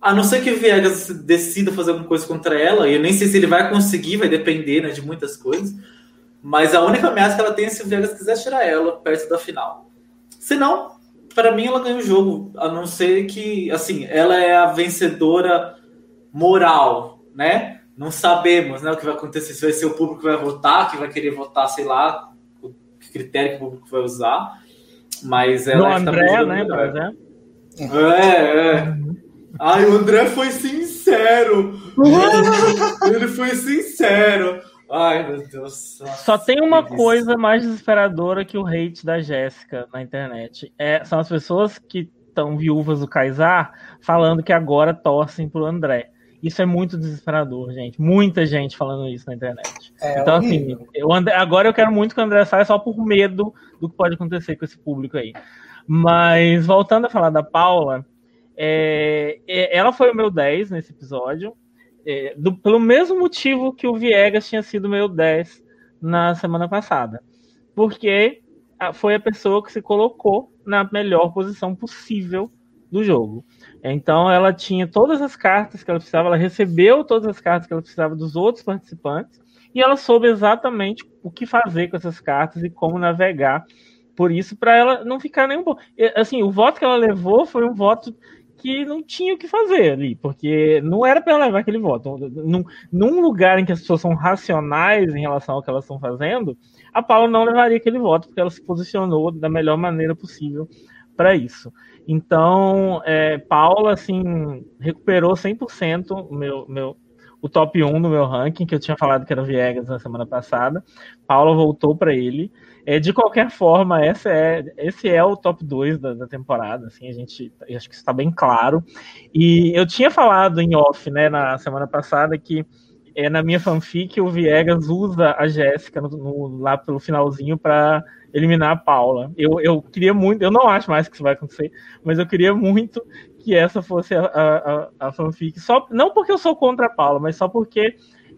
Speaker 4: a não ser que o Viegas decida fazer alguma coisa contra ela, e eu nem sei se ele vai conseguir, vai depender né, de muitas coisas. Mas a única ameaça que ela tem é se o Viegas quiser tirar ela perto da final. Se não, para mim ela ganha o jogo, a não ser que, assim, ela é a vencedora moral, né? Não sabemos né, o que vai acontecer, se vai ser o público que vai votar, que vai querer votar, sei lá, o critério que o público vai usar. Mas ela
Speaker 3: no
Speaker 4: é
Speaker 3: André, né, por exemplo?
Speaker 4: É, é. Ai, o André foi sincero. Ele foi sincero. Ai, meu Deus.
Speaker 3: Só tem uma coisa mais desesperadora que o hate da Jéssica na internet. É, são as pessoas que estão viúvas do Kaysar falando que agora torcem pro André. Isso é muito desesperador, gente. Muita gente falando isso na internet. É, então, assim, eu André, agora eu quero muito que o André saia só por medo do que pode acontecer com esse público aí. Mas, voltando a falar da Paula, é, é ela foi o meu 10 nesse episódio é, do, pelo mesmo motivo que o Viegas tinha sido meu 10 na semana passada. Porque foi a pessoa que se colocou na melhor posição possível do jogo. Então ela tinha todas as cartas que ela precisava, ela recebeu todas as cartas que ela precisava dos outros participantes e ela soube exatamente o que fazer com essas cartas e como navegar por isso para ela não ficar nem um pouco. Assim, o voto que ela levou foi um voto que não tinha o que fazer ali, porque não era para levar aquele voto. Num, num, lugar em que as pessoas são racionais em relação ao que elas estão fazendo, a Paula não levaria aquele voto, porque ela se posicionou da melhor maneira possível para isso. Então, é, Paula, assim, recuperou 100% o meu, meu, o top 1 no meu ranking, que eu tinha falado que era Viegas na semana passada. Paula voltou para ele. É, de qualquer forma, essa é, esse é o top 2 da, da temporada, assim, a gente, acho que está bem claro. E eu tinha falado em off, né, na semana passada, que é, na minha fanfic o Viegas usa a Jéssica no, no, lá pelo finalzinho para eliminar a Paula. Eu, eu queria muito, eu não acho mais que isso vai acontecer, mas eu queria muito que essa fosse a, a, a fanfic. Só, não porque eu sou contra a Paula, mas só porque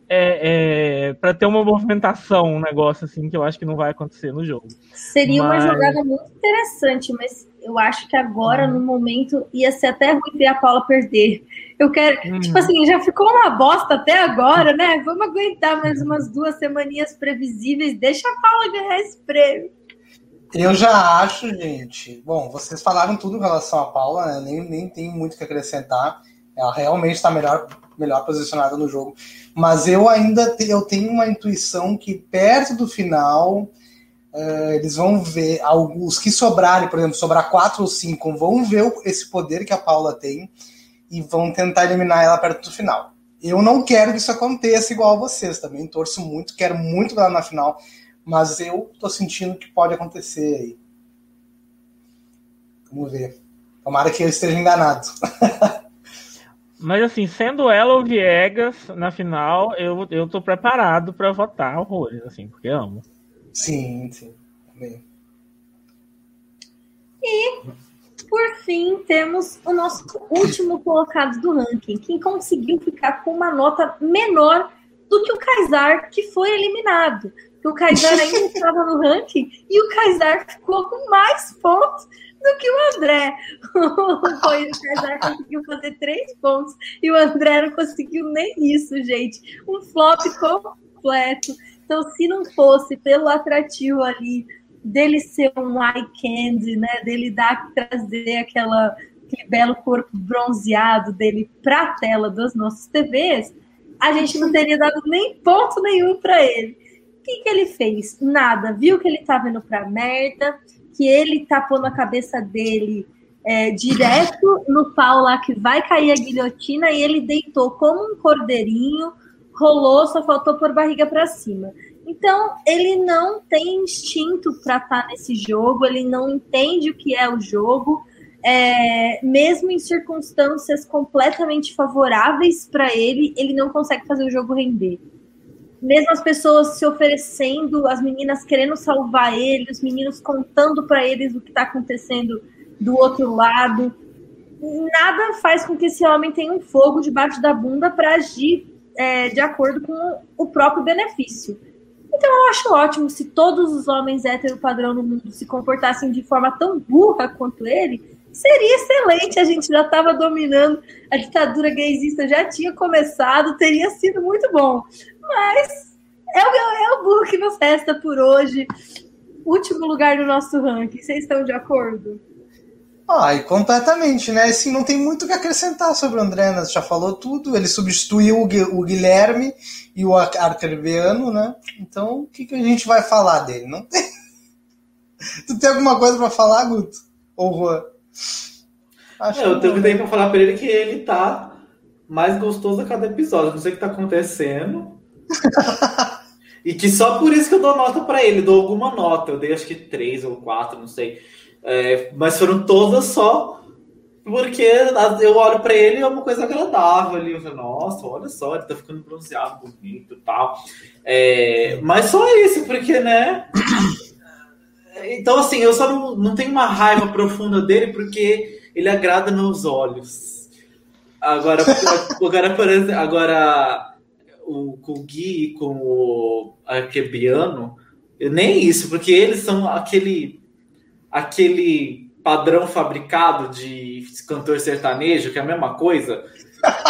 Speaker 3: é, é, para ter uma movimentação, um negócio assim que eu acho que não vai acontecer no jogo.
Speaker 1: Seria mas... uma jogada muito interessante, mas eu acho que agora, hum. no momento, ia ser até ruim ver a Paula perder. Eu quero, hum. tipo assim, já ficou uma bosta até agora, né? Vamos aguentar mais umas duas semaninhas previsíveis, deixa a Paula ganhar esse prêmio.
Speaker 2: Eu já acho, gente. Bom, vocês falaram tudo em relação a Paula, né? Nem, nem tem muito que acrescentar. Ela realmente está melhor melhor posicionada no jogo. Mas eu ainda te, eu tenho uma intuição que perto do final uh, eles vão ver alguns que sobrarem, por exemplo, sobrar quatro ou cinco, vão ver esse poder que a Paula tem e vão tentar eliminar ela perto do final. Eu não quero que isso aconteça igual a vocês, também torço muito, quero muito ela na final, mas eu tô sentindo que pode acontecer aí. Vamos ver. Tomara que eu esteja enganado.
Speaker 3: Mas assim, sendo ela ou Viegas na final, eu, eu tô preparado para votar horrores, assim, porque amo.
Speaker 2: Sim, sim. Amém.
Speaker 1: E, por fim, temos o nosso último colocado do ranking, quem conseguiu ficar com uma nota menor do que o Kaysar, que foi eliminado. O Kaysar ainda estava no ranking e o Kaysar ficou com mais pontos do que o André. o César conseguiu fazer três pontos e o André não conseguiu nem isso, gente. Um flop completo. Então, se não fosse pelo atrativo ali dele ser um eye candy, né, dele dar trazer aquela aquele belo corpo bronzeado dele para a tela das nossas TVs, a gente não teria dado nem ponto nenhum para ele. Que, que ele fez? Nada. Viu que ele estava indo para merda, que ele tapou na cabeça dele é, direto no pau lá que vai cair a guilhotina e ele deitou como um cordeirinho, rolou, só faltou por barriga para cima. Então, ele não tem instinto para estar tá nesse jogo, ele não entende o que é o jogo, é, mesmo em circunstâncias completamente favoráveis para ele, ele não consegue fazer o jogo render. Mesmo as pessoas se oferecendo, as meninas querendo salvar ele, os meninos contando para eles o que está acontecendo do outro lado. Nada faz com que esse homem tenha um fogo debaixo da bunda para agir é, de acordo com o próprio benefício. Então eu acho ótimo se todos os homens hétero padrão no mundo se comportassem de forma tão burra quanto ele, seria excelente. A gente já estava dominando, a ditadura gaysista já tinha começado, teria sido muito bom. Mas é o, é o burro que nos resta por hoje. Último lugar no nosso ranking. Vocês estão de acordo?
Speaker 2: Ah, e completamente, né? Assim, não tem muito o que acrescentar sobre o André, né? Já falou tudo. Ele substituiu o Guilherme e o Arcrebiano, né? Então, o que, que a gente vai falar dele? Não tem. tu tem alguma coisa para falar, Guto? Ou Juan?
Speaker 4: Acho eu tenho que pra falar pra ele que ele tá mais gostoso a cada episódio. Não sei o que tá acontecendo. e que só por isso que eu dou nota para ele. Dou alguma nota. Eu dei acho que três ou quatro, não sei. É, mas foram todas só porque eu olho para ele e é uma coisa agradável ali. Eu falo, nossa, olha só, ele tá ficando bronzeado, bonito e tal. É, mas só isso, porque, né? Então, assim, eu só não, não tenho uma raiva profunda dele porque ele agrada meus olhos. Agora, agora, agora o, com o Gui e com o Arquebiano, nem isso, porque eles são aquele aquele padrão fabricado de cantor sertanejo, que é a mesma coisa,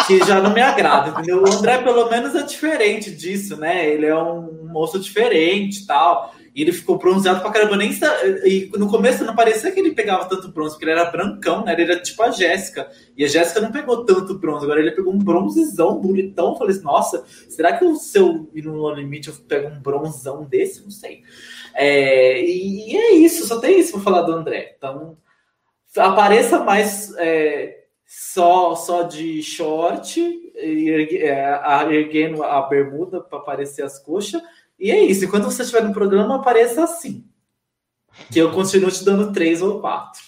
Speaker 4: que já não me agrada, entendeu? O André, pelo menos, é diferente disso, né? Ele é um moço diferente tal. E ele ficou bronzeado pra caramba. Nem e no começo não parecia que ele pegava tanto bronze, porque ele era brancão, né? Ele era tipo a Jéssica. E a Jéssica não pegou tanto bronze. Agora ele pegou um bronzezão bonitão. Eu falei assim, nossa, será que o seu no limite eu pego um bronzão desse? Não sei. É, e, e, é isso, só tem isso pra falar do André. Então, apareça mais é, só, só de short, é, erguendo a bermuda para aparecer as coxas e é isso. E quando você estiver no programa, apareça assim. Que eu continuo te dando três ou quatro.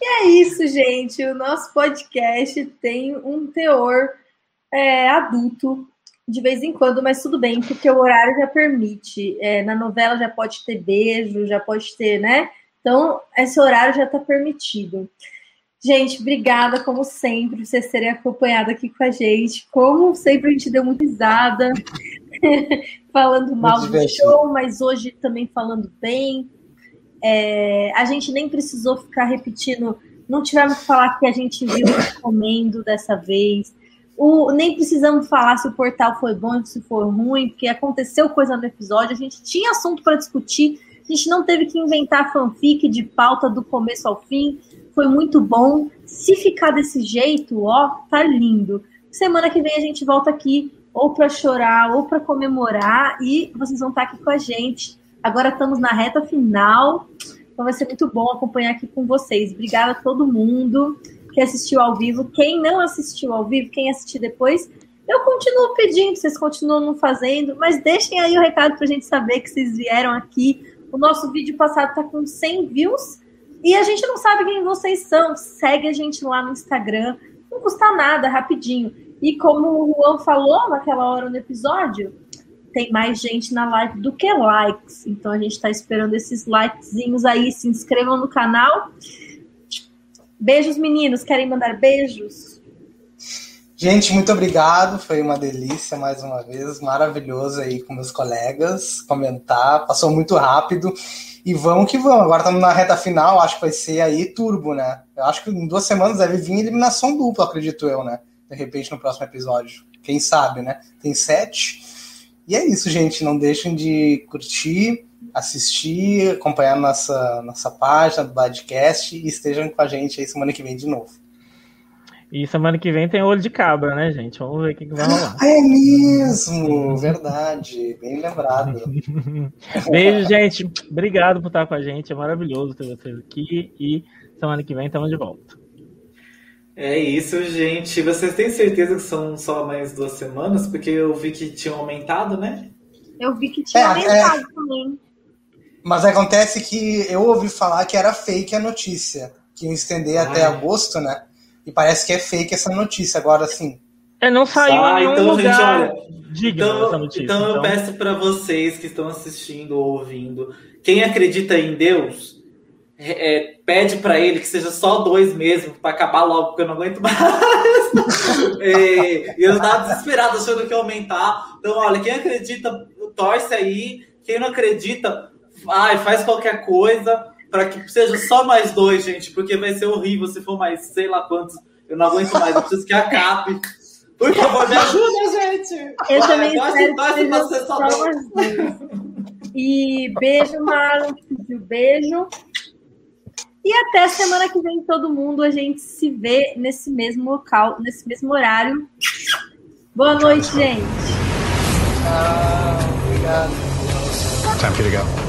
Speaker 1: E é isso, gente. O nosso podcast tem um teor é, adulto de vez em quando, mas tudo bem, porque o horário já permite. É, na novela já pode ter beijo, já pode ter, né? Então, esse horário já está permitido. Gente, obrigada, como sempre, por vocês terem acompanhado aqui com a gente. Como sempre, a gente deu muita risada, falando mal Muito do show, mas hoje também falando bem. É, a gente nem precisou ficar repetindo, não tivemos que falar que a gente viu comendo dessa vez. O, nem precisamos falar se o portal foi bom, se foi ruim, porque aconteceu coisa no episódio, a gente tinha assunto para discutir, a gente não teve que inventar fanfic de pauta do começo ao fim foi muito bom. Se ficar desse jeito, ó, tá lindo. Semana que vem a gente volta aqui ou para chorar ou para comemorar e vocês vão estar aqui com a gente. Agora estamos na reta final, então vai ser muito bom acompanhar aqui com vocês. Obrigada a todo mundo que assistiu ao vivo. Quem não assistiu ao vivo, quem assistir depois, eu continuo pedindo, vocês continuam não fazendo, mas deixem aí o recado para a gente saber que vocês vieram aqui. O nosso vídeo passado está com 100 views e a gente não sabe quem vocês são. Segue a gente lá no Instagram. Não custa nada, rapidinho. E como o Juan falou naquela hora no episódio, tem mais gente na live do que likes. Então a gente está esperando esses likezinhos aí. Se inscrevam no canal. Beijos, meninos. Querem mandar beijos?
Speaker 2: Gente, muito obrigado. Foi uma delícia mais uma vez. Maravilhoso aí com meus colegas comentar. Passou muito rápido. E vamos que vamos. Agora estamos na reta final, acho que vai ser aí turbo, né? Eu acho que em duas semanas deve vir eliminação dupla, acredito eu, né? De repente no próximo episódio. Quem sabe, né? Tem sete. E é isso, gente. Não deixem de curtir, assistir, acompanhar nossa, nossa página do podcast e estejam com a gente aí semana que vem de novo.
Speaker 3: E semana que vem tem olho de cabra, né, gente? Vamos ver o que, que vai rolar.
Speaker 2: É mesmo, verdade. Bem lembrado.
Speaker 3: Beijo, gente. Obrigado por estar com a gente. É maravilhoso ter vocês aqui. E semana que vem estamos de volta.
Speaker 4: É isso, gente. Vocês têm certeza que são só mais duas semanas? Porque eu vi que tinham aumentado, né?
Speaker 1: Eu vi que tinha é, aumentado é... também.
Speaker 2: Mas acontece que eu ouvi falar que era fake a notícia. Que ia estender Ai. até agosto, né? E parece que é fake essa notícia. Agora, assim.
Speaker 3: É, não saiu
Speaker 4: Ah,
Speaker 3: em nenhum
Speaker 4: então, gente,
Speaker 3: lugar
Speaker 4: olha,
Speaker 3: digno
Speaker 4: Então,
Speaker 3: essa notícia.
Speaker 4: então eu peço para vocês que estão assistindo ou ouvindo, quem acredita em Deus, é, é, pede para ele que seja só dois mesmo, para acabar logo, porque eu não aguento mais. É, E eu tava desesperado achando que ia aumentar. Então, olha, quem acredita, torce aí. Quem não acredita, ai, faz qualquer coisa para que seja só mais dois, gente, porque vai ser horrível se for mais sei lá quantos. Eu não aguento mais, eu preciso que acabe. Por favor, me ajuda, gente!
Speaker 1: Eu
Speaker 4: Vai,
Speaker 1: também espero que seja
Speaker 4: ser
Speaker 1: só. E beijo, Marlon, que pediu beijo. E até semana que vem, todo mundo. A gente se vê nesse mesmo local, nesse mesmo horário. Boa noite, gente.
Speaker 2: Ah, obrigado.
Speaker 5: Time for you to go.